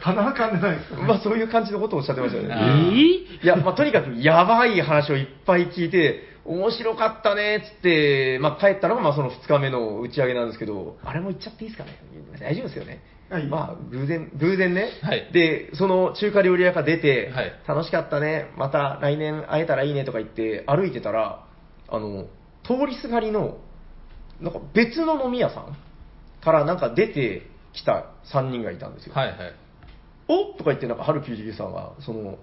鼻はかんでないですか、ね、まあそういう感じのことをおっしゃってましたよあね。ー？いや、まあとにかくやばい話をいっぱい聞いて、面白かったねっつって、まあ帰ったのがまあその2日目の打ち上げなんですけど、あれも言っちゃっていいですかね？大丈夫ですよね。はい。まあ偶然、偶然ね。はい。で、その中華料理屋が出て、はい。楽しかったね、また来年会えたらいいねとか言って歩いてたら、あの、通りすがりの、なんか別の飲み屋さんからなんか出てきた3人がいたんですよ。はいはい。お？とか言って、なんか、春99さんが、その、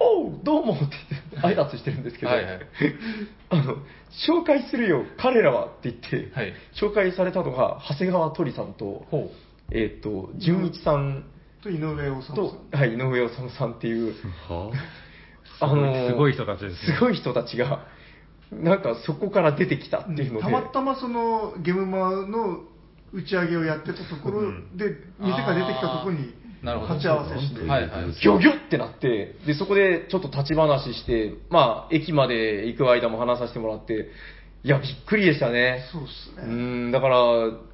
おう、どうもって言って、挨拶してるんですけど、はいはい。あの、紹介するよ、彼らはって言って、はい。紹介されたのが、長谷川鳥さんと、ほえっ、と、純一さんと井上治さん。と、はい、井上治さんっていう、はあ？のすごい人たちですね。すごい人たちが、なんかそこから出てきたっていうので、たまたまそのゲームマの打ち上げをやってたところで、店が出てきたところにあーなるほど鉢合わせして、はいはい。ギョギョってなって、で、そこでちょっと立ち話して、まあ、駅まで行く間も話させてもらって、いや、びっくりでしたね。そうっすうね。ん、だから、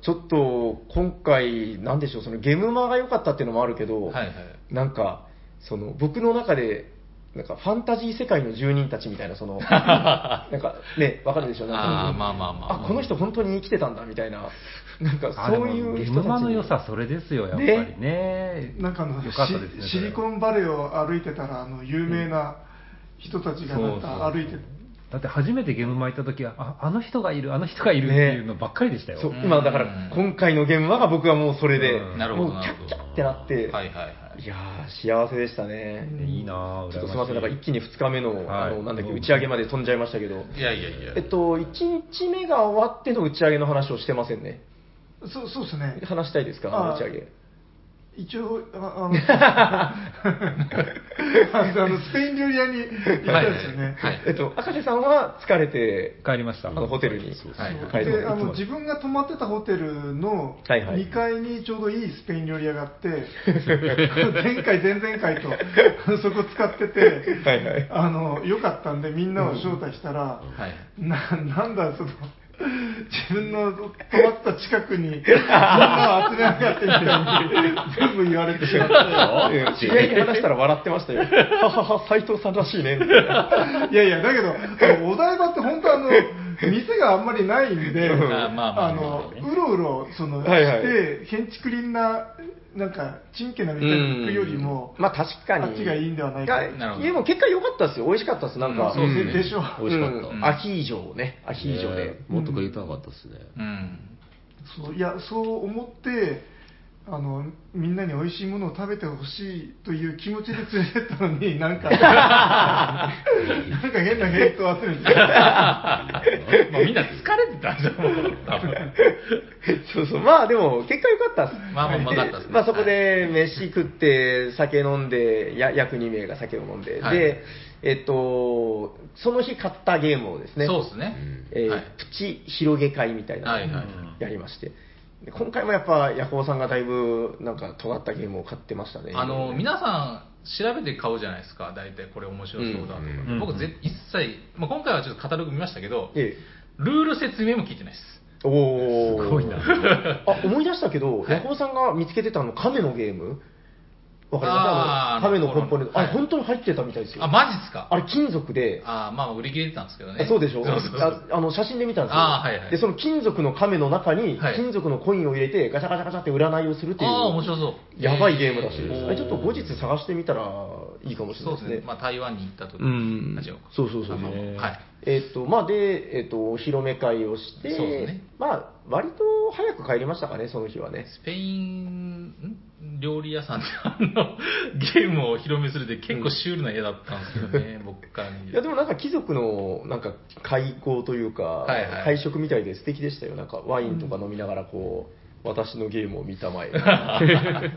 ちょっと、今回、なんでしょう、そのゲームマが良かったっていうのもあるけど、はいはい。なんか、その、僕の中で、なんか、ファンタジー世界の住人たちみたいな、その、なんか、ね、わかるでしょ、なんかあーまあまあまあ。あ、この人本当に生きてたんだ、みたいな、なんか、あそういうゲ人たちの良さ、それですよ、やっぱりね。なんかあのね。シシリコンバレーを歩いてたら、あの有名な人たちがなんか歩いてそうそうだって初めてゲームマ行った時は、あ、あの人がいる、あの人がいるっていうのばっかりでしたよ。そううん今だから今回の現場が僕はもうそれで、うんなるほどもうキャッキャってなって、はいはいはい。いやー、幸せでしたね。いいなぁ、ちょっと羨すみません、なんか一気に2日目の、はいあのなんだっけ打ち上げまで飛んじゃいましたけど、いやいやいや。えっと、1日目が終わっての打ち上げの話をしてませんね。そうそうですね。話したいですか、あの打ち上げ。一応、ああの、あのスペイン料理屋に行ったんですよね。はい。えっと、赤瀬さんは疲れて、帰りました。あのホテルに。はい。帰ってであの自分が泊まってたホテルのはいはい。2階にちょうどいいスペイン料理屋があって、前回、前々回と そこ使ってて、はいはい。あのよかったんで、みんなを招待したら、はい。ななんだ、その自分の泊まってた近くにみんなを集めやがってみたいに全部言われてしまって。ええ知り合いに話したら笑ってましたよ。ははは、斎藤さんらしいね。みたいないやいや、だけど、お台場って本当あの、店があんまりないんで、うんあまあまあまああの、うろうろ、その、はいはいして、建築林ななんか、チンケなメカニックよりも、まあ確かに。あっちがいいんではないかやなるほどでも結果良かったですよ。美味しかったです。なんか。うんそうででしょう。美味しかったうんアヒージョをね、アヒージョで。ねもっと食いたかったですね。うん。そういやそう思ってあのみんなに美味しいものを食べてほしいという気持ちで連れてったのに なんかなんか変なヘイトを集めて まあみんな疲れてたんですよ、もう多分。そうそう。まあでも、結果良かったっす。まあまあかったっすねまあそこで飯食って、酒飲んで、や約2名が酒を飲んで、はいで、えっと、その日買ったゲームをですね、そうですね。えーはいプチ広げ会みたいなのをはいはいやりまして、で今回もやっぱヤコウさんがだいぶなんか尖ったゲームを買ってましたね。あの、皆さん、調べて買うじゃないですか、大体これ面白そうだとか。うん僕ぜ、一切、まあ、今回はちょっとカタログ見ましたけど、えルール説明も聞いてないです。え、おーすごいな。あ、思い出したけど、はいヤコウさんが見つけてたの亀のゲームわかりますあの亀のコンポーネント。あ本当に入ってたみたいですよ。あ、マジっすか？あれ金属で、あまあ、売り切れてたんですけどね。あそうでしょそうああの写真で見たんですよ。あーはいはいで、その金属の亀の中にはい金属のコインを入れてガチャガチャガチャって占いをするっていう。ああ、面白そう。やばいゲームらしいです。ちょっと後日探してみたらいいかもしれないですね。そうですね。まあ、台湾に行った時うんに。そうそうそうはい。えっ、と、まあで、えっ、と、お披露目会をして、そうですねまあ、割と早く帰りましたかね、その日はね。スペインん料理屋さんであのゲームをお披露目するって結構シュールな絵だったんですけどね、僕から見るといや、でもなんか貴族の、なんか、会合というか、はいはい会食みたいで素敵でしたよ。なんか、ワインとか飲みながら、こう、私のゲームを見たまえ。う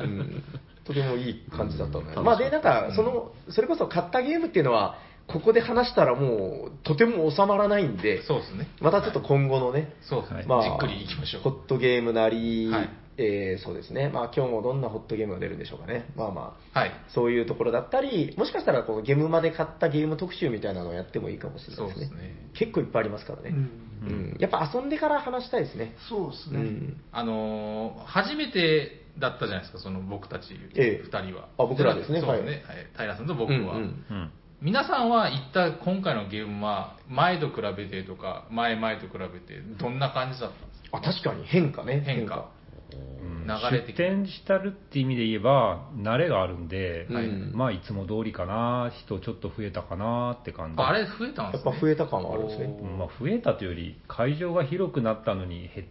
んとてもいい感じだったので。まあで、なんか、その、それこそ買ったゲームっていうのは、ここで話したらもう、とても収まらないんで、そうですね。またちょっと今後のね、そうですね。まあ、じっくりいきましょう。ホットゲームなり、はいえーそうですね、まあ今日もどんなホットゲームが出るんでしょうかね。まあまあ、はい。そういうところだったり、もしかしたらこのゲームまで買ったゲーム特集みたいなのをやってもいいかもしれないですね。そうですね結構いっぱいありますからね。うんうんやっぱ遊んでから話したいですね。そうですね、うん。あのー初めてだったじゃないですか、その僕たちええ二人は。あ僕らですねそうですね。はいはい。平さんと僕は。うんうんうん。皆さんは言った今回のゲームは、前と比べてとか、前々と比べて、どんな感じだったんですか？あ、確かに変化ね。変化。うん流れ的出店したるって意味で言えば、慣れがあるんで、はいまあいつも通りかな、人ちょっと増えたかなって感じ。あれ増えたんですね。やっぱ増えた感はあるんですね。うんまあ、増えたというより、会場が広くなったのにへ、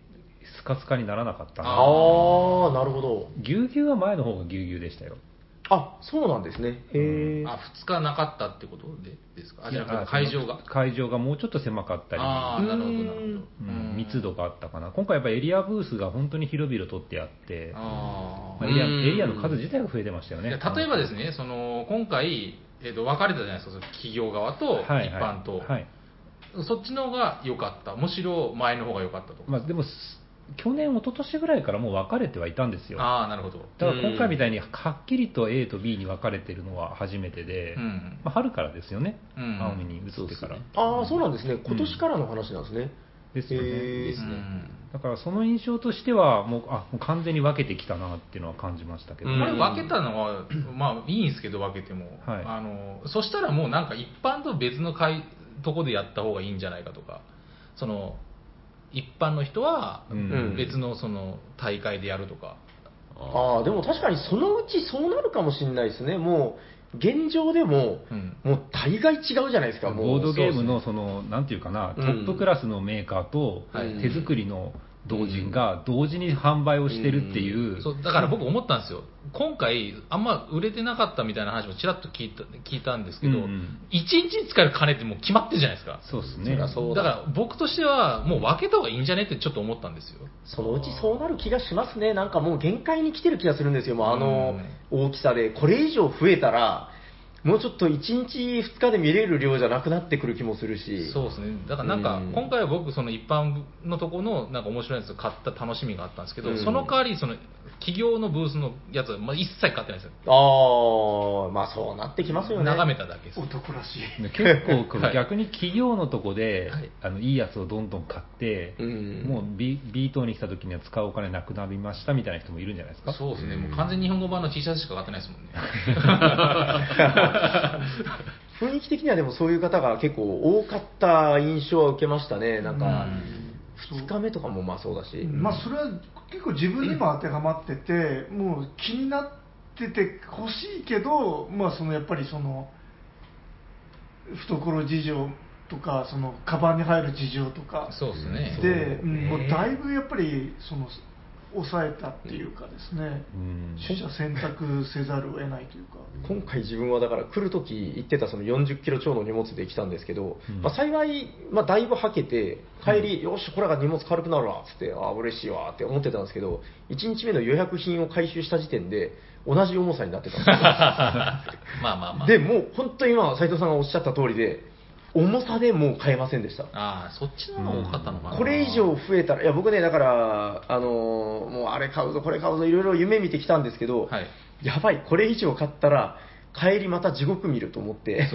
スカスカにならなかったな。あー、なるほど。ぎゅうぎゅうは前の方がぎゅうぎゅうでしたよ。あ、そうなんですね。へー。あ、2日なかったってことでですか？あ、じゃあ会場が。会場がもうちょっと狭かったり、ああ、なるほど、なるほど。うん密度があったかな。今回やっぱエリアブースが本当に広々取ってあって、あまあエリアうんエリアの数自体が増えてましたよあ。ね。例えばですね、その、今回、えっと、分かれたじゃないですか、その企業側と一はいはい般と。はい。そっちの方が良かった。むしろ前の方が良かったとか。まあでも、す去年、一昨年ぐらいからもう分かれてはいたんですよ。ああ、なるほど。だから今回みたいにはっきりと A と B に分かれてるのは初めてで、うん。まあ、春からですよね、うん。青海に移ってから。あー、そうなんですね。今年からの話なんですね。ですよね。へー。うんだからその印象としてはもうあもう完全に分けてきたなっていうのは感じましたけど、うん。これ分けたのは、まあいいんですけど分けても、はい。あのそしたらもうなんか一般と別の会とこでやった方がいいんじゃないかとか。その一般の人はうん。別のその大会でやるとか、ああ、でも確かにそのうちそうなるかもしれないですね。もう、現状でも、うん。もう大概違うじゃないですか、もう。ボードゲームのそのなんていうかな、トうん。ップクラスのメーカーとはい。手作りの同人が同時に販売をしてるっていう、そうだから僕思ったんですよ。今回あんま売れてなかったみたいな話もちらっと聞いた聞いたんですけど、うんうん。一日に使える金ってもう決まってるじゃないですか。そうですね。だ。から僕としてはもう分けた方がいいんじゃねってちょっと思ったんですよ。そのうちそうなる気がしますね。なんかもう限界に来てる気がするんですよ。もうあの大きさで。これ以上増えたら、もうちょっと1日2日で見れる量じゃなくなってくる気もするし。そうですね。だからなんかうん。今回は僕その一般のとこのなんか面白いやつを買った楽しみがあったんですけど、うん。その代わりその企業のブースのやつはまあ一切買ってないんですよ。ああ、まあそうなってきますよね。眺めただけです。男らしい。で結構 逆に企業のとこで、はい。あのいいやつをどんどん買って、うん。もう B, B 棟に来た時には使うお金なくなりましたみたいな人もいるんじゃないですか？そうですね。もう完全に日本語版の T シャツしか買ってないですもんね 雰囲気的にはでもそういう方が結構多かった印象は受けましたね。なんか、そう2日目とかもまあそうだし、まあそれは結構自分にも当てはまってて、もう気になってて欲しいけど、まあそのやっぱりその懐事情とかそのカバンに入る事情とか。そうですね。で、うんもうだいぶやっぱりその抑えたっていうかですね、うん取捨選択せざるを得ないというか。今回自分はだから来るとき行ってたその40キロ超の荷物で来たんですけど、うんまあ、幸い、まあ、だいぶはけて、帰り、よし、これが荷物軽くなるわっつって、ああ、嬉しいわって思ってたんですけど、1日目の予約品を回収した時点で、同じ重さになってたんですよ。まあまあまあ。でもう本当に今、斉藤さんがおっしゃった通りで、重さでもう買えませんでした。ああ、そっちの方が多かったのかな。これ以上増えたら、いや僕ね、だから、あのーもうあれ買うぞ、これ買うぞ、いろいろ夢見てきたんですけど、はい。やばい、これ以上買ったら、帰りまた地獄見ると思って、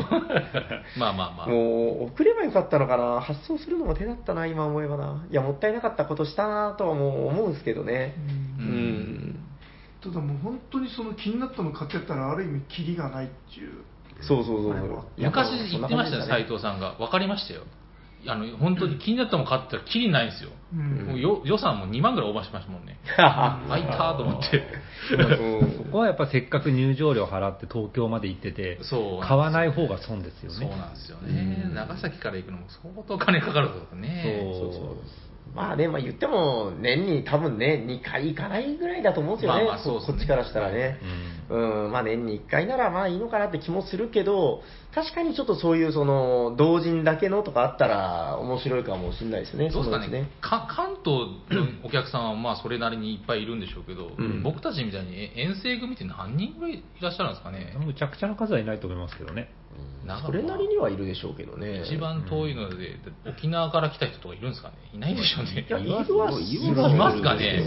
まあまあまあ。もう送ればよかったのかな、発送するのも手だったな、今思えばな、いや、もったいなかったことしたなとはもう思うんですけどね、ううんん、ただもう本当にその気になったの買ってたらある意味キリがないっていうそうそうそうそう、昔言ってましたよ、斉斎藤さんが。分かりましたよ。あの、本当に気になったもん買ったら、きりないんですよ。うんもうよ予算も2万ぐらいオーバーしましたもんね。藤 あ、いたーと思って。そこはやっぱせっかく入場料払って東京まで行ってて、そう買わない方が損ですよそうね。なんですよね。長崎から行くのも相当金かかるとかね。そうそうまあね、まあ、言っても、年に多分ね、2回行かないぐらいだと思うんですよね、まあまあそうね。ここっちからしたらね。うん、まあ年に1回ならまあいいのかなって気もするけど、確かにちょっとそういうその、同人だけのとかあったら面白いかもしれないですね、どうですかそのうちね。か関東のお客さんはまあそれなりにいっぱいいるんでしょうけど、うん。僕たちみたいにえ遠征組って何人ぐらいいらっしゃるんですかね、むちゃくちゃな数はいないと思いますけどね。それなりにはいるでしょうけどね。一番遠いので、沖縄から来た人とかいるんですかね。いないでしょうね。いや、いるは、いますかね。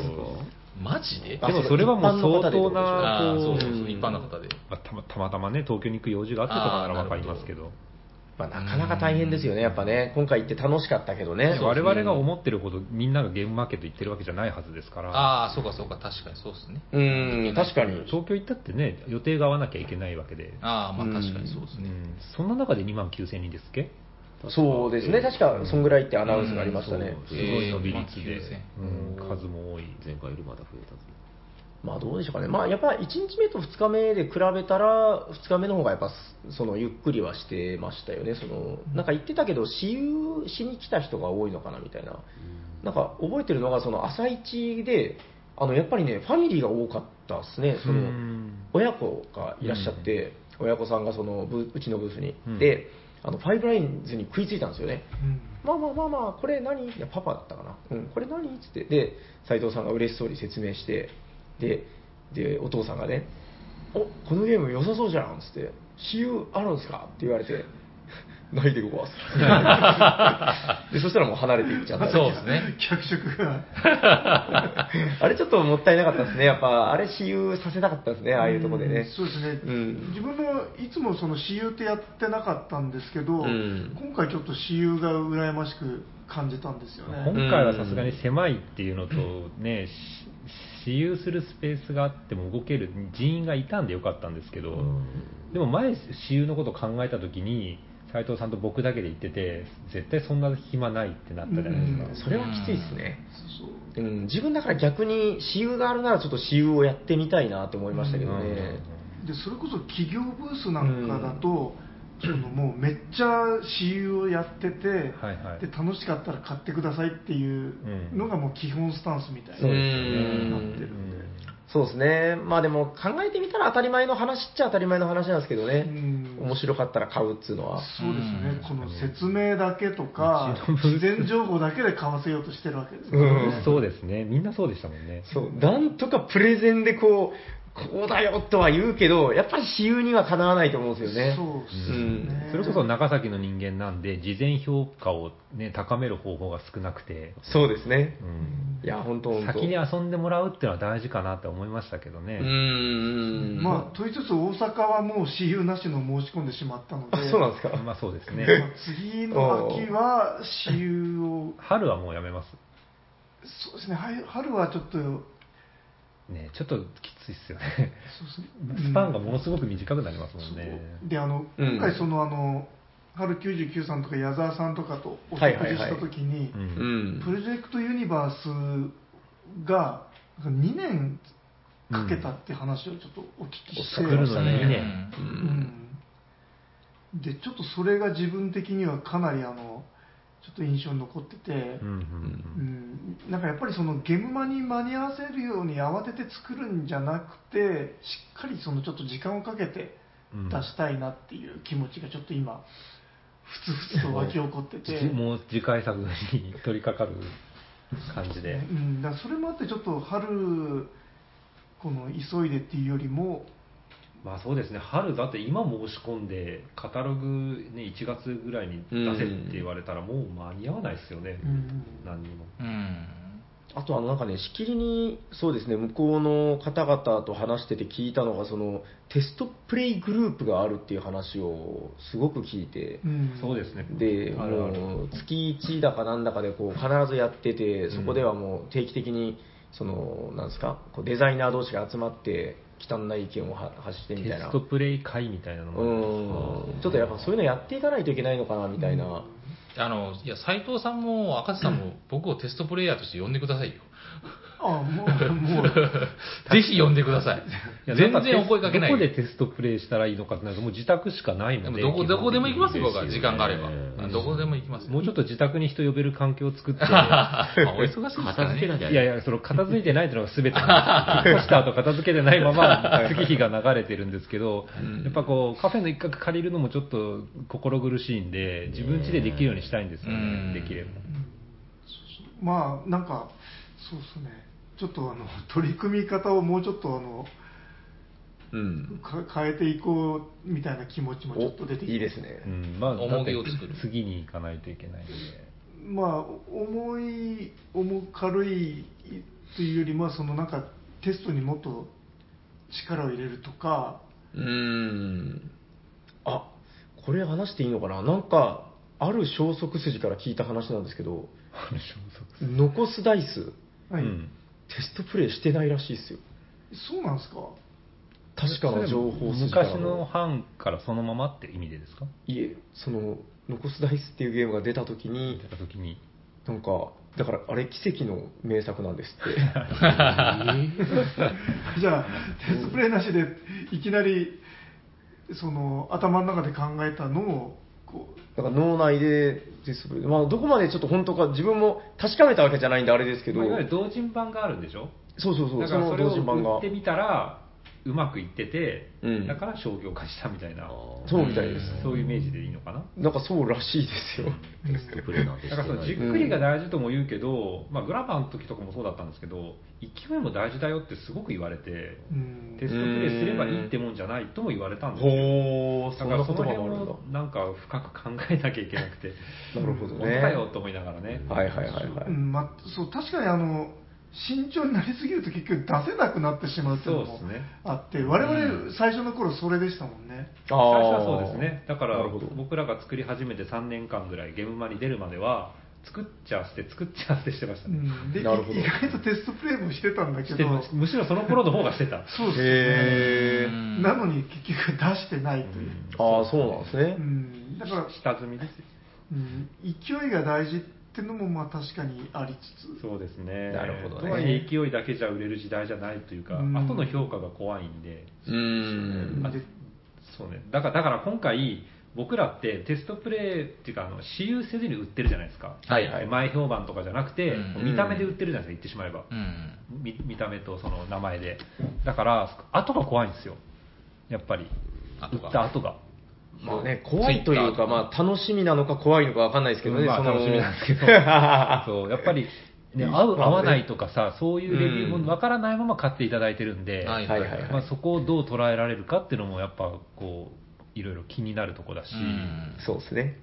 マジで？あでもそれはもう相当な、そうこそうそう、一般の方で。まあたまたまたまね、東京に行く用事があってとかならわかりますけど、まあ、なかなか大変ですよね、やっぱね。今回行って楽しかったけどね。我々が思ってるほどみんながゲームマーケット行ってるわけじゃないはずですから、ああ、そうかそうか、確かにそうですね。うん、確かに。東京行ったってね、予定が合わなきゃいけないわけで、ああ、まあ確かにそうですね。うんそんな中で2万9000人ですっけ？そうですね、確か、そんぐらいってアナウンスがありましたね。すごい伸び率で、数も多い。前回よりまだ増えたぞ。まあどうでしょうかね、まあ、やっぱ1日目と2日目で比べたら、2日目の方がやっぱそのゆっくりはしてましたよね、そのなんか言ってたけど、私有しに来た人が多いのかなみたいな、なんか覚えてるのが、その朝一で、あのやっぱりね、ファミリーが多かったですね、そのうん。親子がいらっしゃって、親子さんがそのブうちのブースに、うん。で、あのファイブラインズに食いついたんですよね。うん。まあまあまあまあ、これ何？いや、パパだったかな。うん、これ何？つって。で、斉藤さんが嬉しそうに説明して、で、で、お父さんがね、お、このゲーム良さそうじゃんつって、私有あるんすか？って言われて、ないでごわす。で、そしたらもう離れていっちゃった。そうですね。脚色が あれちょっともったいなかったですね。やっぱ、あれ私有させたかったですね、ああいうとこでね。そうですね、うん自分もいつもその私有ってやってなかったんですけど、ん今回ちょっと私有が羨ましく感じたんですよね。今回はさすがに狭いっていうのとね、し私有するスペースがあっても動ける人員がいたんでよかったんですけど、でも前、私有のことを考えたときに、斉藤さんと僕だけで行ってて、絶対そんな暇ないってなったじゃないですか。それはきついですね。そううん、自分だから逆に私有があるならちょっと私有をやってみたいなと思いましたけどね。でそれこそ企業ブースなんかだと、そのもうめっちゃ私有をやってて、はいはいで楽しかったら買ってくださいっていうのがもう基本スタンスみたいな、そうですよねなってるんで。そうですね。まあでも考えてみたら当たり前の話っちゃ当たり前の話なんですけどね。うん面白かったら買うっつうのは。そうですね、この説明だけとかうちのブース自然情報だけで買わせようとしてるわけですからうんね。そうですね、みんなそうでしたもんね。そう、なんとかプレゼンでこう、こうだよとは言うけど、やっぱり私有にはかなわないと思うんですよね。そうですね。それこそ長崎の人間なんで、事前評価を、ね、高める方法が少なくて、そうですね。うんいや、本当本当先に遊んでもらうっていうのは大事かなって思いましたけどね。うーん。まあ、と言いつつ大阪はもう私有なしの申し込んでしまったので、あ、そうなんですか？まあそうですね。まあ次の秋は私有を、春はもうやめます。そうですね、はい春はちょっと、ね、ちょっときついっすよね。そうですね。スパンがものすごく短くなりますもんね。であのうん。今回そのあの春99さんとか矢沢さんとかとお食事した時に、うん。うんプロジェクトユニバースが2年かけたって話をちょっとお聞きして、作るのに2年。ううんん。でちょっとそれが自分的にはかなりあのちょっと印象に残ってて、うんうんうん。なんかやっぱりそのゲームマに間に合わせるように慌てて作るんじゃなくてしっかりそのちょっと時間をかけてうん。出したいなっていう気持ちがちょっと今ふつふつと湧き起こってて、じもう次回作に取り掛かる感じで。うん、だそれもあってちょっと春この急いでっていうよりもまあそうですね、春だって今申し込んで、カタログ、ね、1月ぐらいに出せって言われたら、もう間に合わないですよね、うん。何にも。うん。あとあのなんかね、しきりに、そうですね、向こうの方々と話してて聞いたのが、そのテストプレイグループがあるっていう話をすごく聞いて、うん。そうですね。で、あるある。もう月1だかなんだかでこう必ずやってて、そこではもう定期的に、その、なんですか、こうデザイナー同士が集まって、汚い意見をは発してみたいな。テストプレイ会みたいなのもちょっとやっぱそういうのやっていかないといけないのかなみたいな。あの、いや、斎藤さんも赤瀬さんも僕をテストプレイヤーとして呼んでくださいよ。あもうもう ぜひ呼んでください。いや全然お声かけない。どこでテストプレイしたらいいのかってなると、もう自宅しかないので。でもどこ、どこでも行きますよ、僕は。時間があれば。うんどこでも行きますよ。もうちょっと自宅に人呼べる環境を作って、ま あお忙しいですからね。片付けなきゃいやいや、その片付いてないというのが全てなんです。引っ越した後片付けてないまま月日が流れてるんですけど、やっぱこう、カフェの一角借りるのもちょっと心苦しいんで、自分家でできるようにしたいんですようんね、できれば。まあなんかそうですねちょっとあの取り組み方をもうちょっとあのうん。か変えていこうみたいな気持ちもちょっと出てきていいですね。う。ん、まあ、重げを作る。次に行かないといけないんで。まあ重い重軽いというよりもそのなんかテストにもっと力を入れるとか。うーん。あ、これ話していいのかな。なんか、ある消息筋から聞いた話なんですけど、残すダイス、はい、うんテストプレイしてないらしいですよ。そうなんですか？確かな情報筋から昔の版からそのままって意味でですか？いえ、その、残すダイスっていうゲームが出た時に出、た時に。なんか、だからあれ奇跡の名作なんですって。じゃあテストプレイなしでいきなりその頭の中で考えたのをなんか脳内でテストプレイ、まあどこまでちょっと本当か自分も確かめたわけじゃないんであれですけど、まあいわゆる同人版があるんでしょ？そうそうそう、だからそれを売って。みたらうまくいってて、うんだから商業化したみたいな、そうみたいです。そういうイメージでいいのかな？なんかそうらしいですよ。テストプレイなんてだからそのじっくりが大事とも言うけど、まあ、グラバーの時とかもそうだったんですけど勢いも大事だよってすごく言われてうんテストプレイすればいいってもんじゃないとも言われたんですよほー、そんからその言葉があるんだ。辺をなんか深く考えなきゃいけなくてなるほど本当ね。かよと思いながらね、はいはいはいはい。うんまあ、そう確かにあの慎重になりすぎると結局出せなくなってしまうっていうのもそうですね。あって、我々最初の頃それでしたもんね、最初はそうですね。だから僕らが作り始めて3年間ぐらいゲームマに出るまでは作っちゃ捨て作っちゃ捨てしてましたね、うん、でなるほど。意外とテストプレイもしてたんだけど。むしろその頃の方がしてた。そうですへー。うんなのに結局出してないという、ああ、そうなんですね。う。ん。だから、下積みですよ。うん、勢いが大事ってのもまあ確かにありつつ。そうですね。なるほどね。とはいえ勢いだけじゃ売れる時代じゃないというか、うん。後の評価が怖いんで、うーん。あでそうね。だからだから今回僕らってテストプレイっていうかあの私有せずに売ってるじゃないですか、はいはい。前評判とかじゃなくて、うん。見た目で売ってるじゃないですか言ってしまえば、うん。見見た目とその名前で。だから後が怖いんですよ。やっぱり。売った後がまあね、怖いというか、まあ楽しみなのか怖いのかわかんないですけどね、まあ楽しみなんですけど。そう。やっぱり、ね、合う合わないとかさそういうレビューもわからないまま買っていただいてるんで、まあ、そこをどう捉えられるかっていうのもやっぱこういろいろ気になるとこだし、うん。そうですね。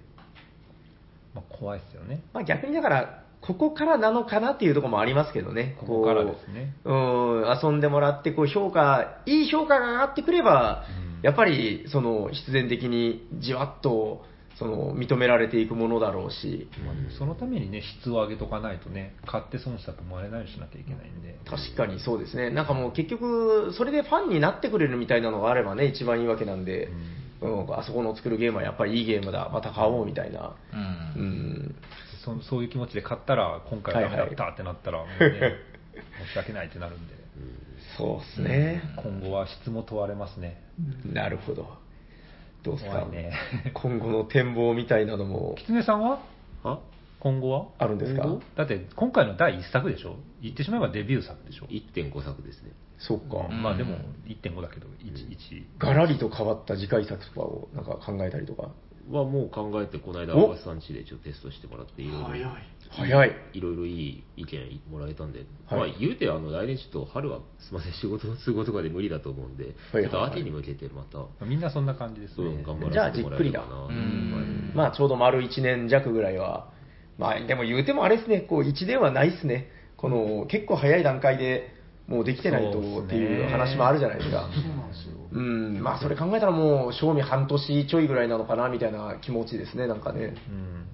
まあ、怖いですよね。まあ逆にだから、ここからなのかなっていうところもありますけどね。ここからですねこううん、遊んでもらって、こう評価、いい評価が上がってくれば、うんやっぱり、その、必然的にじわっと、その、認められていくものだろうし、まあそのためにね質を上げとかないとね買って損したと思われないようにしなきゃいけないんで確かにそうですね。なんかもう結局、それでファンになってくれるみたいなのがあればね、一番いいわけなんで、うん、あそこの作るゲームはやっぱりいいゲームだ、また買おうみたいな。う。うんん。そそういう気持ちで買ったら、今回はダメだったってなったら、もうね、申し訳ないってなるんで、そうですね。今後は質も問われますね。なるほど。どうですか？ね 今後の展望みたいなのも狐さんは？あ？今後は？あるんですか？だって今回の第1作でしょ？言ってしまえばデビュー作でしょ、1.5作ですね。そっか。うんまあでも1.5だけど1、1ガラリと変わった次回作とかをなんか考えたりとか？はもう考えて、この間、お赤瀬さん家でちょっとテストしてもらって、いろいろ。早い。早い。いいろいろいい意見もらえたんで、はいまあ言うてあの来年ちょっと春はすみません仕事の都合とかで無理だと思うんで、はいちょっと秋に向けてまた、みんなそんな感じですそうね。頑張じゃあらせてもらえればな。じっくりだまあちょうど丸1年弱ぐらいは、まあでも言うてもあれですね、こう1年はないっすね。この結構早い段階でもうできてないとそうっすねっていう話もあるじゃないですか。そうなんですよ。うん、まあそれ考えたらもう賞味半年ちょいぐらいなのかなみたいな気持ちですね、なんかね。うん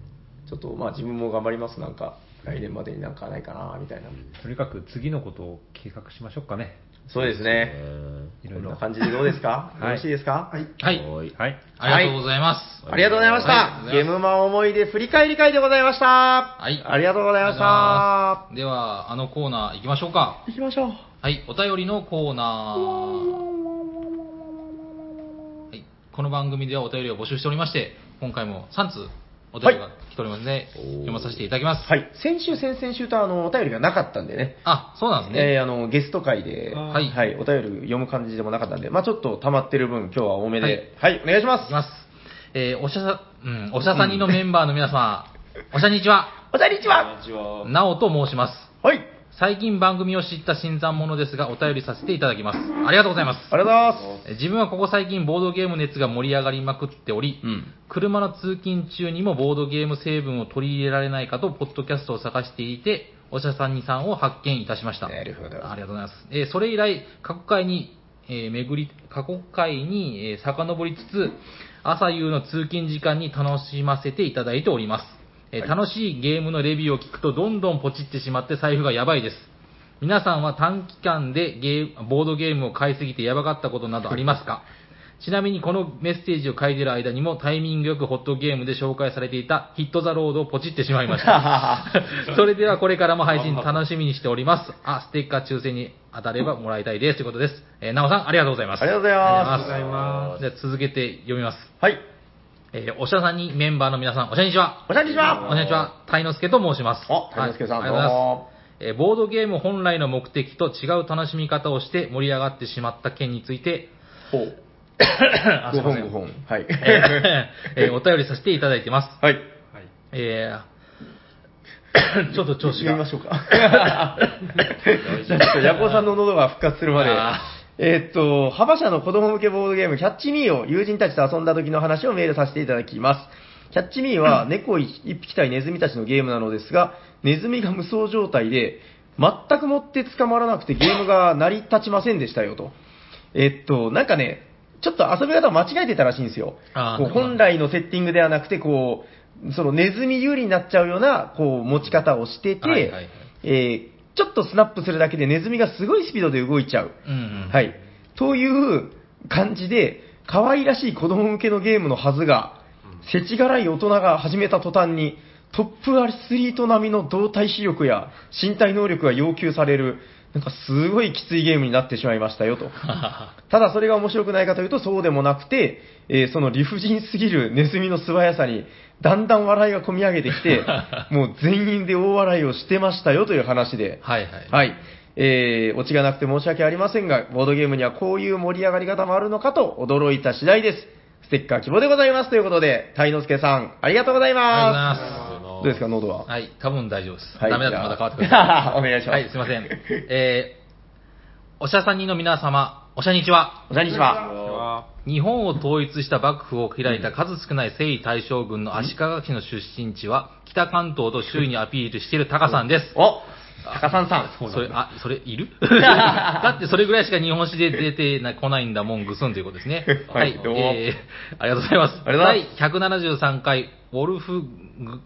ちょっとまあ自分も頑張ります、なんか。来年までになんかないかな、みたいな。とにかく次のことを計画しましょうかね。そうですね。えいろいろな。感じでどうですか？はいよろしいですか？はい。はい。ーはい。はい。ありがとうございます。ありがとうございました。はいゲームマン思い出振り返り会でございました。はいありがとうございました。では、あのコーナー行きましょうか。行きましょう。はい、お便りのコーナー。はい、この番組ではお便りを募集しておりまして、今回も3通お便りが来ておりますので、おー読まさせていただきます。はい。先週、先々週とあの、お便りがなかったんでね。あ、そうなんですね。えーあの、ゲスト会で、はい、はい、お便り読む感じでもなかったんで、まあちょっと溜まってる分、今日は多めで、はい、お願いします。いきます。えーおしゃさ、うん、おしゃさにのメンバーの皆様、おしゃにちは。お茶にちは。なおと申します。はい。最近番組を知った新参者ですが、お便りさせていただきます。ありがとうございます。ありがとうございます。え自分はここ最近ボードゲーム熱が盛り上がりまくっており、うん。車の通勤中にもボードゲーム成分を取り入れられないかと、ポッドキャストを探していて、おしゃさんにさんを発見いたしました。なるほどありがとうございます。えーそれ以来、過去回に、えー巡り、過去回に、えー遡りつつ、朝夕の通勤時間に楽しませていただいております。えー楽しいゲームのレビューを聞くと、どんどんポチってしまって財布がやばいです。皆さんは短期間でゲーボードゲームを買いすぎてやばかったことなどありますか？ちなみにこのメッセージを書いている間にもタイミングよくホットゲームで紹介されていたヒットザロードをポチってしまいました。それではこれからも配信楽しみにしております。あ、ステッカー抽選に当たればもらいたいです。ということです。えー、なおさんありがとうございます。ありがとうございますありがとうございます。じゃあ続けて読みます。はい。えーおしゃさんにメンバーの皆さん、おしゃにちは。お茶にちは。こんにちは。たいのすけと申します。おたいのすけさんはいありがとうございます。えーボードゲーム本来の目的と違う楽しみ方をして盛り上がってしまった件について、ほう。あすい5ません本5本。はい。えーえーお便りさせていただいてます。はい。えー ちょっと調子が締めま。しょうか。じゃあちょっと、ヤコウさんの喉が復活するまであ。えーっと、幅社の子供向けボードゲーム、キャッチミーを友人たちと遊んだ時の話をメールさせていただきます。キャッチミーは 猫一匹対ネズミたちのゲームなのですが、ネズミが無双状態で、全くもって捕まらなくてゲームが成り立ちませんでしたよと。えーっと、なんかね、ちょっと遊び方を間違えてたらしいんですよ。こう本来のセッティングではなくて、こう、そのネズミ有利になっちゃうような、こう、持ち方をしてて、はいはいはいえーちょっとスナップするだけでネズミがすごいスピードで動いちゃう。うんうん。はい。という感じで、可愛らしい子供向けのゲームのはずが、世知辛い大人が始めた途端に、トップアスリート並みの動体視力や身体能力が要求される、なんかすごいきついゲームになってしまいましたよと。ただそれが面白くないかというとそうでもなくて、えーその理不尽すぎるネズミの素早さに、だんだん笑いが込み上げてきて、もう全員で大笑いをしてましたよという話で、はいはい。はい。えー、オチがなくて申し訳ありませんが、ボードゲームにはこういう盛り上がり方もあるのかと驚いた次第です。ステッカー希望でございますということで、タイノスケさん、ありがとうございありがとうございま。ますどうですか、喉は？す。はい、多分大丈夫です。はいダメだとまた変わってください。お願いしますはい、すいません。えー、おしゃさんにの皆様、おしゃにちは。おしゃにちは。日本を統一した幕府を開いた数少ない征夷大将軍の足利氏の出身地は、北関東と周囲にアピールしているタカさんです。お高さんさん。それ、あ、それ、いる？だってそれぐらいしか日本史で出てなこないんだもん、ぐすんということですね。はいどうもえー、ありがとうございます。ありがとうござい第173回、ウォルフグ、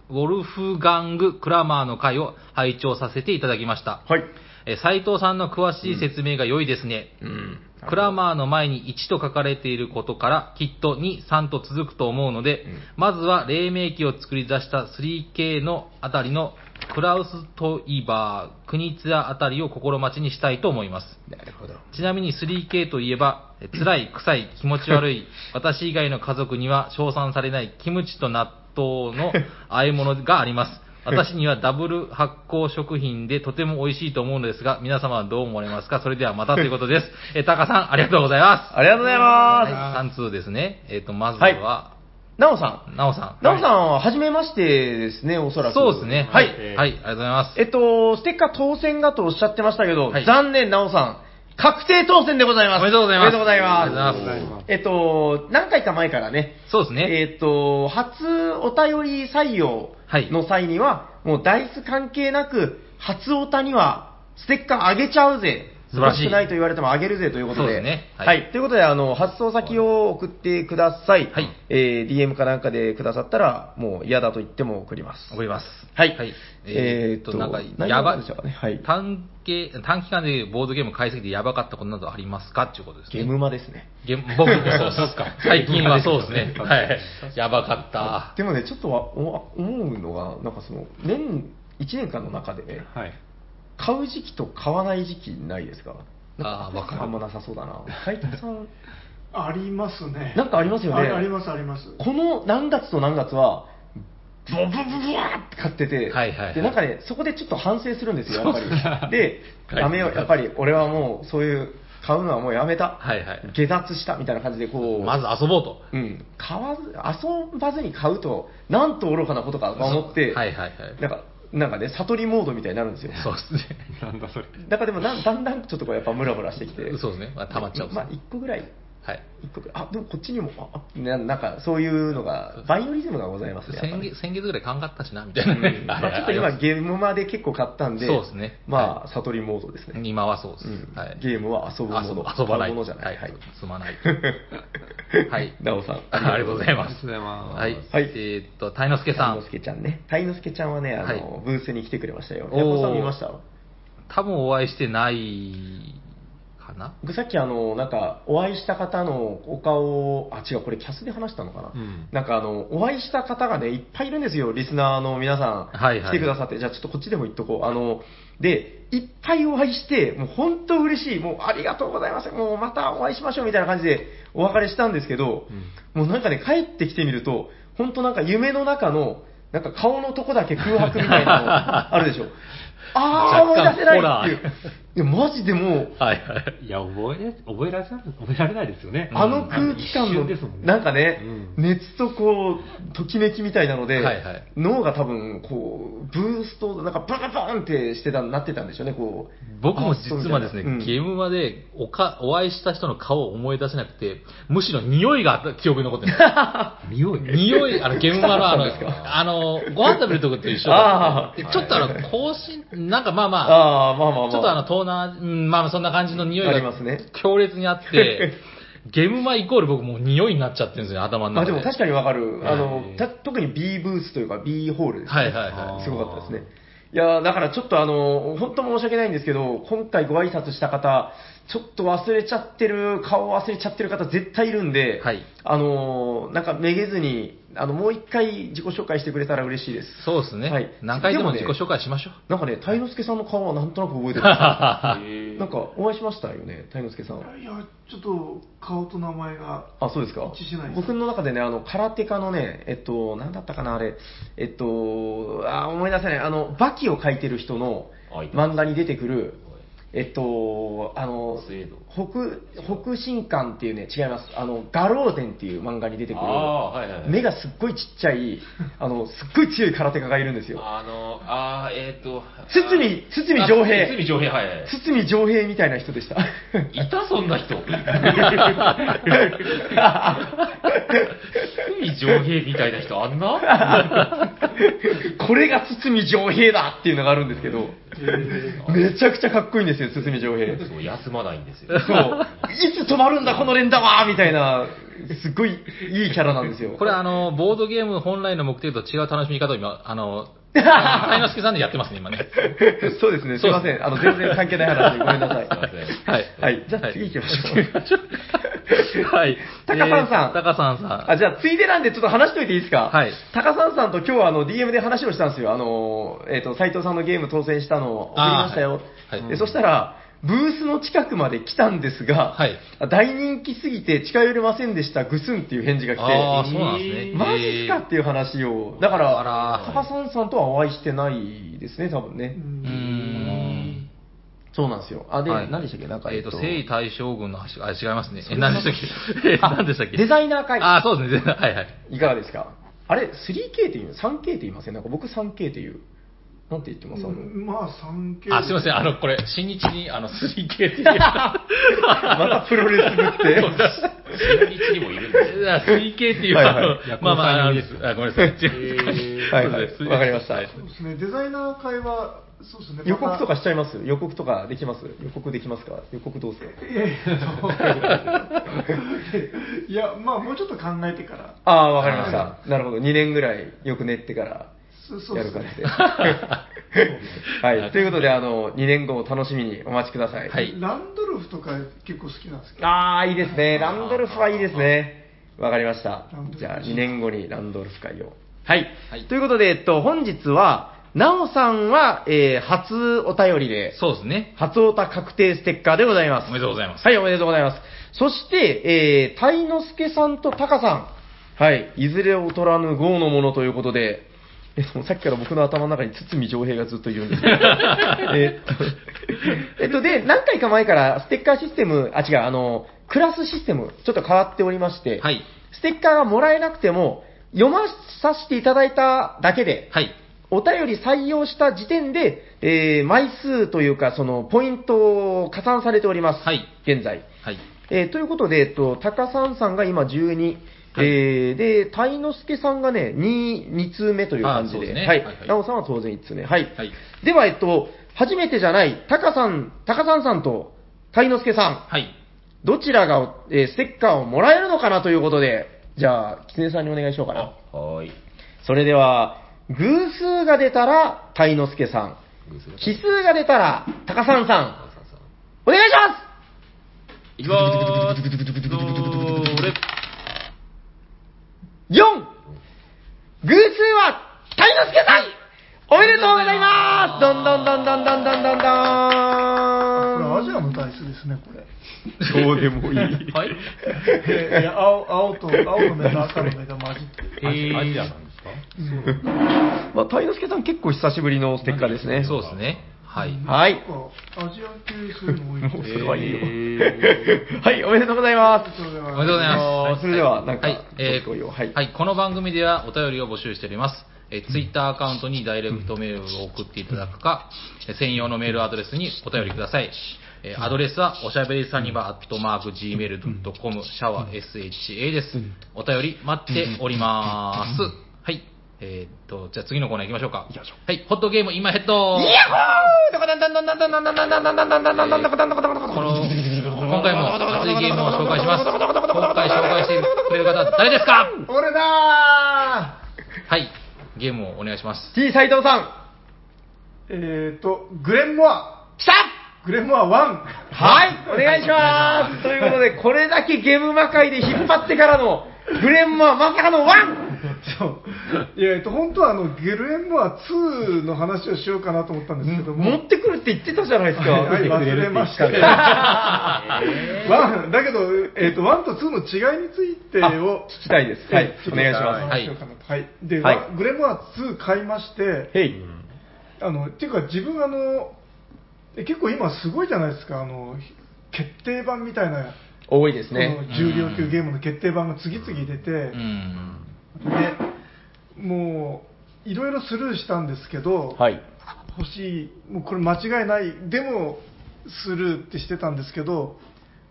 ウォルフガング・クラマーの回を拝聴させていただきました。はい。えー斉藤さんの詳しい説明が良いですね。うん。クラマーの前に1と書かれていることから、きっと2、3と続くと思うので、うんまずは黎明期を作り出した 3K のあたりのクラウストイバー、クニツヤあたりを心待ちにしたいと思います。なるほど。ちなみに 3K といえば、え辛い、臭い、気持ち悪い、私以外の家族には称賛されないキムチと納豆の和え物があります。私にはダブル発酵食品でとても美味しいと思うのですが、皆様はどう思われますか？それではまたということです。え、タカさん、ありがとうございます。ありがとうございます。はい、3通ですね。えっ、と、まずは、なおさん。なおさん。なおさんは、はじめましてですね、おそらく。そうですね。はい。はい、ありがとうございます。えっと、ステッカー当選だとおっしゃってましたけど、はい残念、なおさん。確定当選でございます。おめでとうございますおめでとうございます。えっと、何回か前からね、そうですね。えっと、初お便り採用の際には、もうダイス関係なく、初おたにはステッカーあげちゃうぜ。素晴らしい少ないと言われてもあげるぜということで。そうですねは。はいいということで、あの、発送先を送ってください。はいえー DM かなんかでくださったら、もう嫌だと言っても送ります。送ります。はいはい。えーっと、なんか、やばなんでしょうかね。はい。短期、短期間でボードゲーム買いすぎてやばかったことなどありますかっていうことですね。ゲームマですね。ゲーム僕もそうですか。最近はそうですね。はい。やばかった。でもね、ちょっとはお思うのが、なんかその、年、1年間の中でね、はい。買う時期と買わない時期ないですか？あーわかるあんまなさそうだな。斉藤さん、ありますね。なんかありますよねああります、あります。この何月と何月は、ブブブブワーって買ってて、はいはいはいで、なんかね、そこでちょっと反省するんですよ、やっぱり。で、やめよう、やっぱり俺はもう、そういう、買うのはもうやめた。はいはい下脱したみたいな感じで、こう、まず遊ぼうと。うん、買わず、遊ばずに買うと、なんと愚かなことかと思って、はいはいはい。なんか、なんかね、悟りモードみたいになるんですよ。そうですね。なんだそれ。だからでもだん、だんだんちょっとこう、やっぱムラムラしてきて。そうですね。まあ、溜まっちゃうまあ、1個ぐらい、はい。1個ぐらい。あ、でもこっちにも、あ、あななんか、そういうのが、バイオリズムがございますね。やっぱね先月、先月ぐらい考えたしな、みたいなうん ね。まあ、ちょっと今、ゲームまで結構買ったんで、そうですねまあ、悟りモードですね。今はそうです。うんはい。ゲームは遊ぶもの遊ばない。ものじゃない。ははいい。すまない。はい。なおさん。ありがとうございます。ありがとうございますはい。はいえーっと、たいのすけさんたいの。すけちゃんね。たいのすけちゃんはね、あの、はいブースに来てくれましたよ。おーヤコさん見ました？多分お会いしてないかな？僕さっきあの、なんか、お会いした方のお顔を、あ、違う、これキャスで話したのかな、うんなんかあの、お会いした方がね、いっぱいいるんですよ、リスナーの皆さん。はいはい来てくださって、じゃあちょっとこっちでも言っとこう。あの、で、いっぱいお会いして、もう本当嬉しい、もうありがとうございます、もうまたお会いしましょうみたいな感じでお別れしたんですけど、もうなんかね、帰ってきてみると、本当なんか夢の中の、なんか顔のとこだけ空白みたいなのあるでしょ。ああ、思い出せないっていう。いや、マジでもう、はいはい。いや、覚え、覚えられ覚えられないですよね。あの空気感一の瞬ですもんね。なんかね、うん熱とこう、ときめきみたいなので、はいはい脳が多分、こう、ブースト、なんかバカバーンってしてた、なってたんでしょうね、こう。僕も実はですね、うんゲームまでおかお会いした人の顔を思い出せなくて、むしろ匂いが記憶に残ってる 匂い？匂い、あの、ゲームマのあの、あの、ご飯食べるとこと一緒あーだでちょっとあの、更新、なんかまあまあ、ああ、まあまあまあ。ちょっとあの、東南、うんまあそんな感じの匂いがありますね強烈にあって、ゲームマイコール僕もう匂いになっちゃってるんですよね、頭の中で。まあでも確かにわかる。あのた特に B ブースというか B ホールですね。はいはいはいすごかったですね。いやーだからちょっとあの、本当申し訳ないんですけど、今回ご挨拶した方、ちょっと忘れちゃってる、顔忘れちゃってる方絶対いるんで、はいあのーなんかめげずに、あの、もう一回自己紹介してくれたら嬉しいです。そうですね。はい何回でも自己紹介しましょう。なんかね、鯛之助さんの顔はなんとなく覚えてます。なんかお会いしましたよね、鯛之助さん。いや、ちょっと顔と名前が。あ、そうですか一致しないです僕の中でね、あの、空手家のね、えっと、なんだったかな、あれ、えっと、あ、思い出せない、あの、バキを描いてる人の漫画に出てくる、えっと、あの北、北進館っていうね、違います。あの、ガローゼンっていう漫画に出てくる、はいはいはい。目がすっごいちっちゃい、あの、すっごい強い空手家がいるんですよ。あの、ああ、えっ、ー、と。堤堤丈平あ堤丈平、はいはい。堤丈平みたいな人でした。いたそんな人？堤丈平みたいな人あんな？これが堤丈平だっていうのがあるんですけど、めちゃくちゃかっこいいんですよ、堤丈平。そう、休まないんですよ。そう。いつ止まるんだ、この連打はみたいな、すっごいいいキャラなんですよ。これあの、ボードゲーム本来の目的と違う楽しみ方を今、あの、タイノスケさんでやってますね、今ね。そうですね、すいません。あの、全然関係ない話でごめんなさい。はい。はい。じゃあ次行きましょう。はい。タカさんさんえータカさんさん。あ、じゃあ、ついでなんでちょっと話しといていいですか？はい高さんさんと今日はあの DM で話をしたんですよ。あの、えっ、と、斉藤さんのゲーム当選したのを送りましたよ。はいはいでそしたら、ブースの近くまで来たんですが、はい大人気すぎて近寄れませんでした、ぐすんっていう返事が来て、ああ、そうなんですね。マジっすかっていう話を、だから、あら高さんさんとはお会いしてないですね、多分ね。うーん。そうなんですよ。あ、で、はい何でしたっけ？なんか、えっと、征夷大将軍の話、あ、違いますね。え、何でしたっけ？何でしたっけ？デザイナー会。あ、そうですね。はいはい。いかがですか？あれ、3K って言うの ?3K って言いません？なんか僕 3K って言う。なんて言ってます？あの、まあ、3系。あ、すいません。あの、これ、新日に、あの、3K っていう。またプロレス部って。新日にもいるんですよ。3K っていう、はいはいまあまあ、あのさん用ですあごめんなさい。はいはいわかりましたはいそうですね、デザイナー会は、そうですね。予告とかしちゃいまます？予告とかできます？予告できますか？予告どうすかた。いやまあ、もうちょっと考えてから。ああ、わかりました。なるほど。2年ぐらいよく練ってからやるですね感じで。はい。ということで、あの、2年後を楽しみにお待ちください。はいランドルフとか結構好きなんですけど。ああ、いいですね。ランドルフはいいですね。わかりましたじゃあ、2年後にランドルフ会を。はい。はいということで、えっと、本日は、なおさんは、えー、初お便りで、そうですね。初オタ確定ステッカーでございます。おめでとうございます。はい、おめでとうございます。そして、えー、タイノスケさんとタカさん。はい、いずれ劣らぬ豪のものということで、えっと、さっきから僕の頭の中に堤上平がずっといるんですけど えっと、えっと、で、何回か前からステッカーシステム、あ、違う、あの、クラスシステム、ちょっと変わっておりまして、はい。ステッカーがもらえなくても、読まさせていただいただけで、はい。お便り採用した時点で、えー枚数というか、その、ポイントを加算されております。はい現在。はい。えーということで、えっと、高三さんが今12、はいえーで、鯛之助さんがね、2、2通目という感じで、ねはい。なおさんは当然1通目。はい。はいでは、えっと、初めてじゃない、高さん、高三さんと鯛之助さん、はい。どちらが、えーステッカーをもらえるのかなということで、じゃあ、狐さんにお願いしようかな。はーい。それでは、偶数が出たら、鯛之助さん。奇数が出たら、高三さん。さんさんお願いしますいきまーす。どーれ。4! 偶数は、鯛之助さんおめでとうございますどんどんどんどんどんどんどんどこれアんジアのダイスですね、これ。どうでもいい。はい。いや、青、青と、青の目と赤の目が混じってる。アジアジアなんですか？まあ、鯛之助さん結構久しぶりのステッカーですね。そうですね。はい。はい。アジア系そういうの多い もうそれはいいよ。えはい、おめでとうございます。ありがとうございますおめでとうございます。それでは、なんか、はい、えーはい。この番組ではお便りを募集しております。えー、ツイッターアカウントにダイレクトメールを送っていただくか、えー専用のメールアドレスにお便りください。えーアドレスは、おしゃべりサニバアットマーク Gmail.com、シャワー SHA です。お便り待っております。えー、っと、じゃあ次のコーナー行きましょうか。行きましょう。はい、ホットゲーム今ヘッドイヤホーこの、今回も熱いゲームを紹介します。今回紹介してくれる方、誰ですか俺だはい、ゲームをお願いします。T 斎藤さん。えー、っと、グレンモア。来たグレモア1。はい、お願いします。ということで、これだけゲーム魔界で引っ張ってからの、グレンモアまさかのワンそう。いや、えっと、本当はあの、ゲルエンモア2の話をしようかなと思ったんですけども。持ってくるって言ってたじゃないですか。はい、忘れました。ワンだけど、えっと、1と2の違いについてあを、聞きたいです。はい、お願いしまはいはい。で、はいグレンモア2買いましてす。、へい。あの、っていうか自分あの、え結構今すごいじゃないですか、あの、決定版みたいな、多いですそね。の重量級ゲームの決定版が次々出て、うん。で、もう、いろいろスルーしたんですけど、はい。欲しい、もうこれ間違いない、でもスルーってしてたんですけど、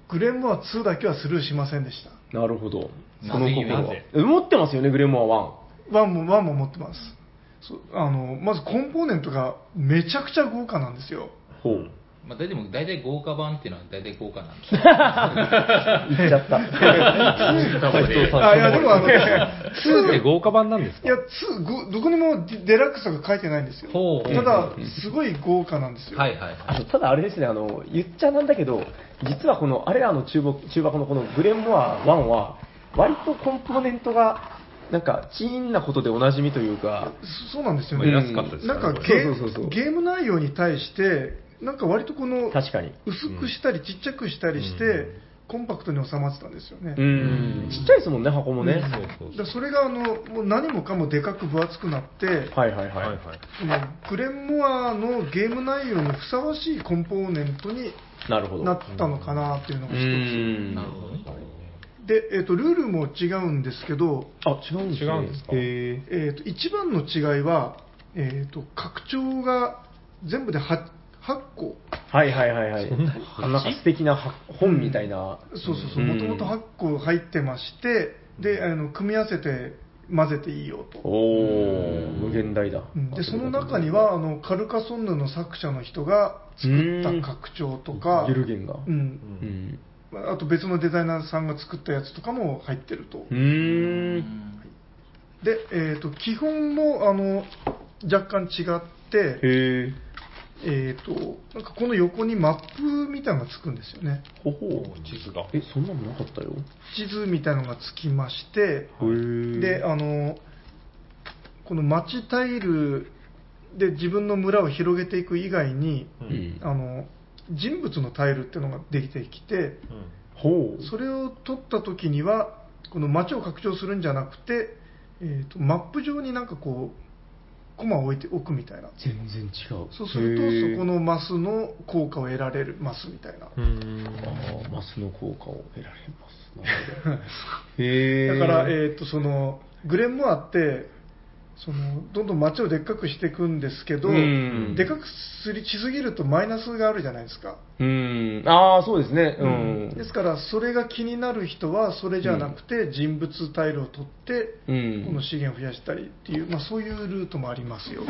グレンモア2だけはスルーしませんでした。なるほど。その心は持ってますよね、グレンモア1。1も、1も持ってます。あのまずコンポーネントがめちゃくちゃ豪華なんですよ。ほう。まあ、大体も大体豪華版っていうのは大体豪華なんです言 っちゃった。あいやでもあの2って豪華版なんですか？いや、つごどこにもデデラックスとか書いてないんですよ。ほうただ、すごい豪華なんですよ。はいはいあのただあれですね、あの、言っちゃなんだけど、実はこの、あれらの中箱中箱のこのグレンモア1は、割とコンポーネントが、なんか、チーンなことでおなじみというか、そそうなんですよまあね。安かったですなんかゲーそうそうそうそうゲーム内容に対して、なんか割とこの、確かに。薄くしたりちっちゃくしたりして、うんコンパクトに収まってたんですよね。うん。ちっちゃいですもんね、箱もね。そうそうだそれがあのもう何もかもでかく分厚くなって、はいはいはい。そのグレンモアのゲーム内容にふさわしいコンポーネントになるほど。なったのかなっていうのが一うん。なるほどねつ。で、えっとルールも違うんですけど、あ、違うんですね違うんですか？えっと一番の違いは、えっと拡張が全部で 8, 8個。はいはいはいはい。あなんか素敵なは本みたいな。そうそうそう、うんもともと8個入ってまして、で、あの組み合わせて混ぜていいよと。おー、無限大だ。うんでその中にはあのカルカソンヌの作者の人が作った拡張とか、ゲルゲンが。うんうん。あと別のデザイナーさんが作ったやつとかも入ってると。うーん。で、えー、と基本もあの若干違って、へー。えー、となんかこの横にマップみたいなのがつくんですよね。ほほう。地図がえ、そんなのなかったよ。地図みたいなのがつきまして、で、あの、この町タイルで自分の村を広げていく以外に、うん。あの、人物のタイルっていうのができてきて、ほう。それを取った時には、この町を拡張するんじゃなくて、えー、とマップ上になんかこう、コマを置いておくみたいな。全然違う。そうすると、そこのマスの効果を得られるマスみたいな。うんあーマスの効果を得られます。へーだから、えー、とそのグレンモアってそのどんどん街をでっかくしていくんですけど、うんでかくすりしすぎるとマイナスがあるじゃないですか、うーん。ああ、そうですね。うん。ですからそれが気になる人はそれじゃなくて人物タイルを取って、うんこの資源を増やしたりっていう、まあ、そういうルートもありますよ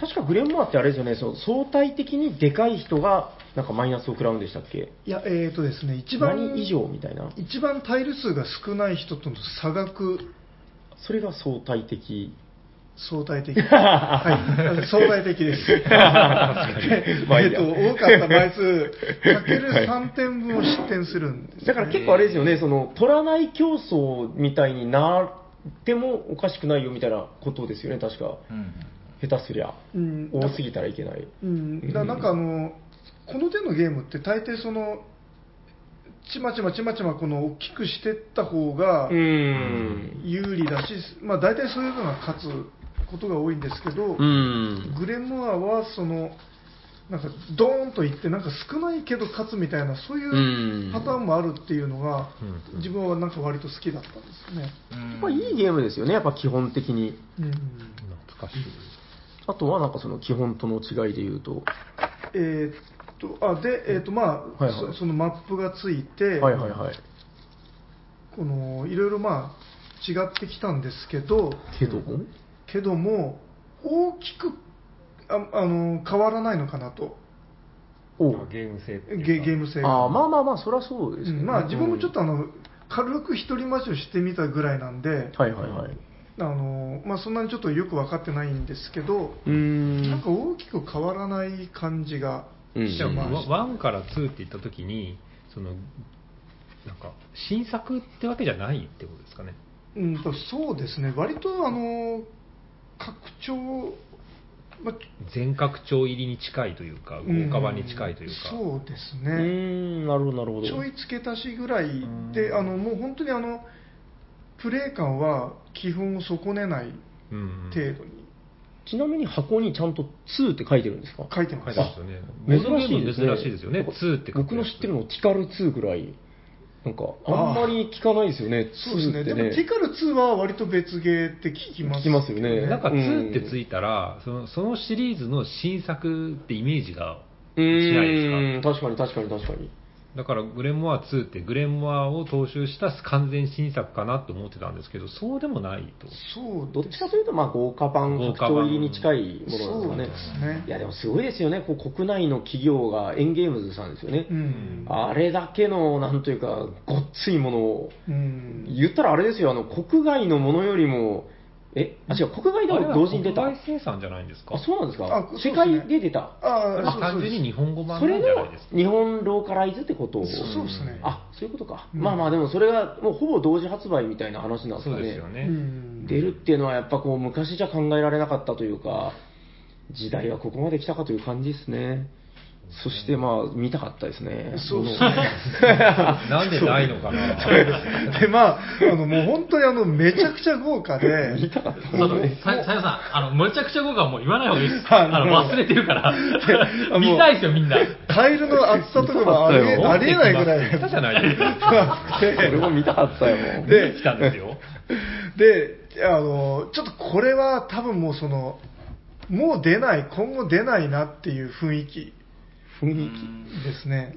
確かグレンモアってあれですよね、そう相対的にでかい人がなんかマイナスを食らうんでしたっけ？いやえーとですね一番何以上みたいな。一番タイル数が少ない人との差額それが相対的。相対的。はい。相対的です。でまあいいやえっと、多かった枚数、かける3点分を失点するんです、ね。だから結構あれですよね、その取らない競争みたいになってもおかしくないよみたいなことですよね、確か。うん下手すりゃ。うん、多すぎたらいけない。うん、だなんかあの、この手のゲームって大抵その、ちまちまちまちまこの大きくしてった方が。有利だし、まあ大体そういうのが勝つことが多いんですけど、うん。グレンモアはその、なんかドーンといって、なんか少ないけど勝つみたいな、そういうパターンもあるっていうのが、うん自分はなんか割と好きだったんですよね。やっぱいいゲームですよね、やっぱ基本的に。うん懐かしいあとはなんかその基本との違いで言うと。えーっと、あ、で、えーっと、まあ、はいはいそそのマップがついて、はいはいはい。この、いろいろまあ、違ってきたんですけど、けども？けども、大きく、ああの、変わらないのかなと。おあゲーム性っていうかゲゲーム性が。ああ、まあまあまあ、そりゃそうですけどねうんまあ自分もちょっとあの、軽く一人待ちをしてみたぐらいなんで、はいはいはい。あのまあ、そんなにちょっとよく分かってないんですけど、うーん。なんか大きく変わらない感じがうんしました。1から2って言った時にそのなんか新作ってわけじゃないってことですかねうんとそうですね、割とあの拡張、まあ、全拡張入りに近いというか豪華版に近いというか、そうですね、ん、なるほどなるほど。ちょい付け足しぐらいで、あのもう本当にあのプレイ感は基本を損ねない程度に。ちなみに箱にちゃんと2って書いてるんですか？書いてます。書いてますよね。珍しいですね。珍しいですよね。なんか2って僕の知ってるのティカル2ぐらい。なんか、あんまり聞かないですよね、そうですね、2ってでもティカル2は割と別ゲーって聞きます聞きますよねなんかうん2ってついたら、そのそのシリーズの新作ってイメージがうしないですか？確かに確かに確かに。だからグレンモア2ってグレンモアを踏襲した完全新作かなと思ってたんですけど、そうでもないと。そうどっちかというと、まあ、豪華版拡張入りに近いものなんですかそうねですね。いや、でもすごいですよね。こう国内の企業がエンゲームズさんですよね。うん。あれだけの、なんというか、ごっついものを、うん。言ったらあれですよ、あの、国外のものよりも、え、あ、違う、国外でも同時に出た？国外生産じゃないんですか？あ、そうなんですか？あそうですね世界で出た？ああ、単純に日本語版なんじゃないですか？日本ローカライズってこと？を。そうですね。あ、そういうことか。うんまあまあ、でもそれがもうほぼ同時発売みたいな話なんですかね。そうですよね。うん。出るっていうのはやっぱこう昔じゃ考えられなかったというか、時代はここまで来たかという感じですね。そしてまあ、見たかったですね。そうですね。なんでないのかな。で、まあ、あの、もう本当にあの、めちゃくちゃ豪華で、見たかった。あと、ささやさん、あの、むちゃくちゃ豪華はもう言わない方がいいです。はいあの、忘れてるから。見たいですよ、みんな。カエルの厚さとかもありえありえないぐらい。来たじゃないですか。俺も見たかったよ、もう。で来たんですよ。で、あの、ちょっとこれは多分もうその、もう出ない、今後出ないなっていう雰囲気雰囲気。ですね。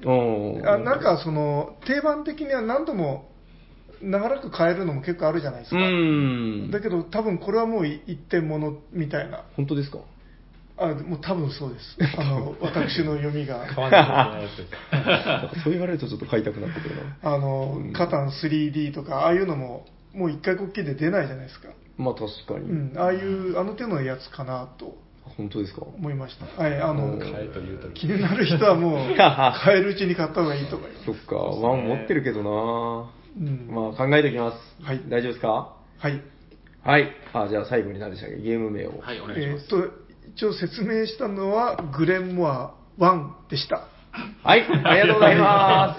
あなんかその、定番的には何度も長らく変えるのも結構あるじゃないですうか。ん。だけど多分これはもう一点物みたいな。本当ですか？あ、もう多分そうです。あの、私の読みが。そう言われるとちょっと買いたくなってくるな。あの、カタン 3D とか、ああいうのも、もう一回こっきりで出ないじゃないですか。まあ確かに。うん、ああいう、あの手のやつかなと本当ですか？思いました。はい、あの、買えというと気になる人はもう、買えるうちに買った方がいいと思います。そっか、ワン持ってるけどなうん。まあ考えておきます。はい大丈夫ですか？はい。はい。あ、じゃあ最後に何でしたっけ？ゲーム名を。はい、お願いします。えーっと、一応説明したのは、グレンモア1でした。はい。ありがとうございま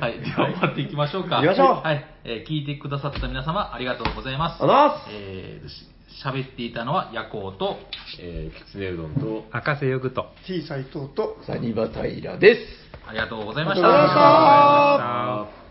はい、では終わっていきましょうか。行きましょうはい、えー聞いてくださった皆様、ありがとうございます。ありがとうございますえ喋っていたのは、夜行と、えー、きつねうどんと、赤瀬ヨグと。T 斎藤と、す。サニバタイラです。ありがとうございましありがとうございまた。した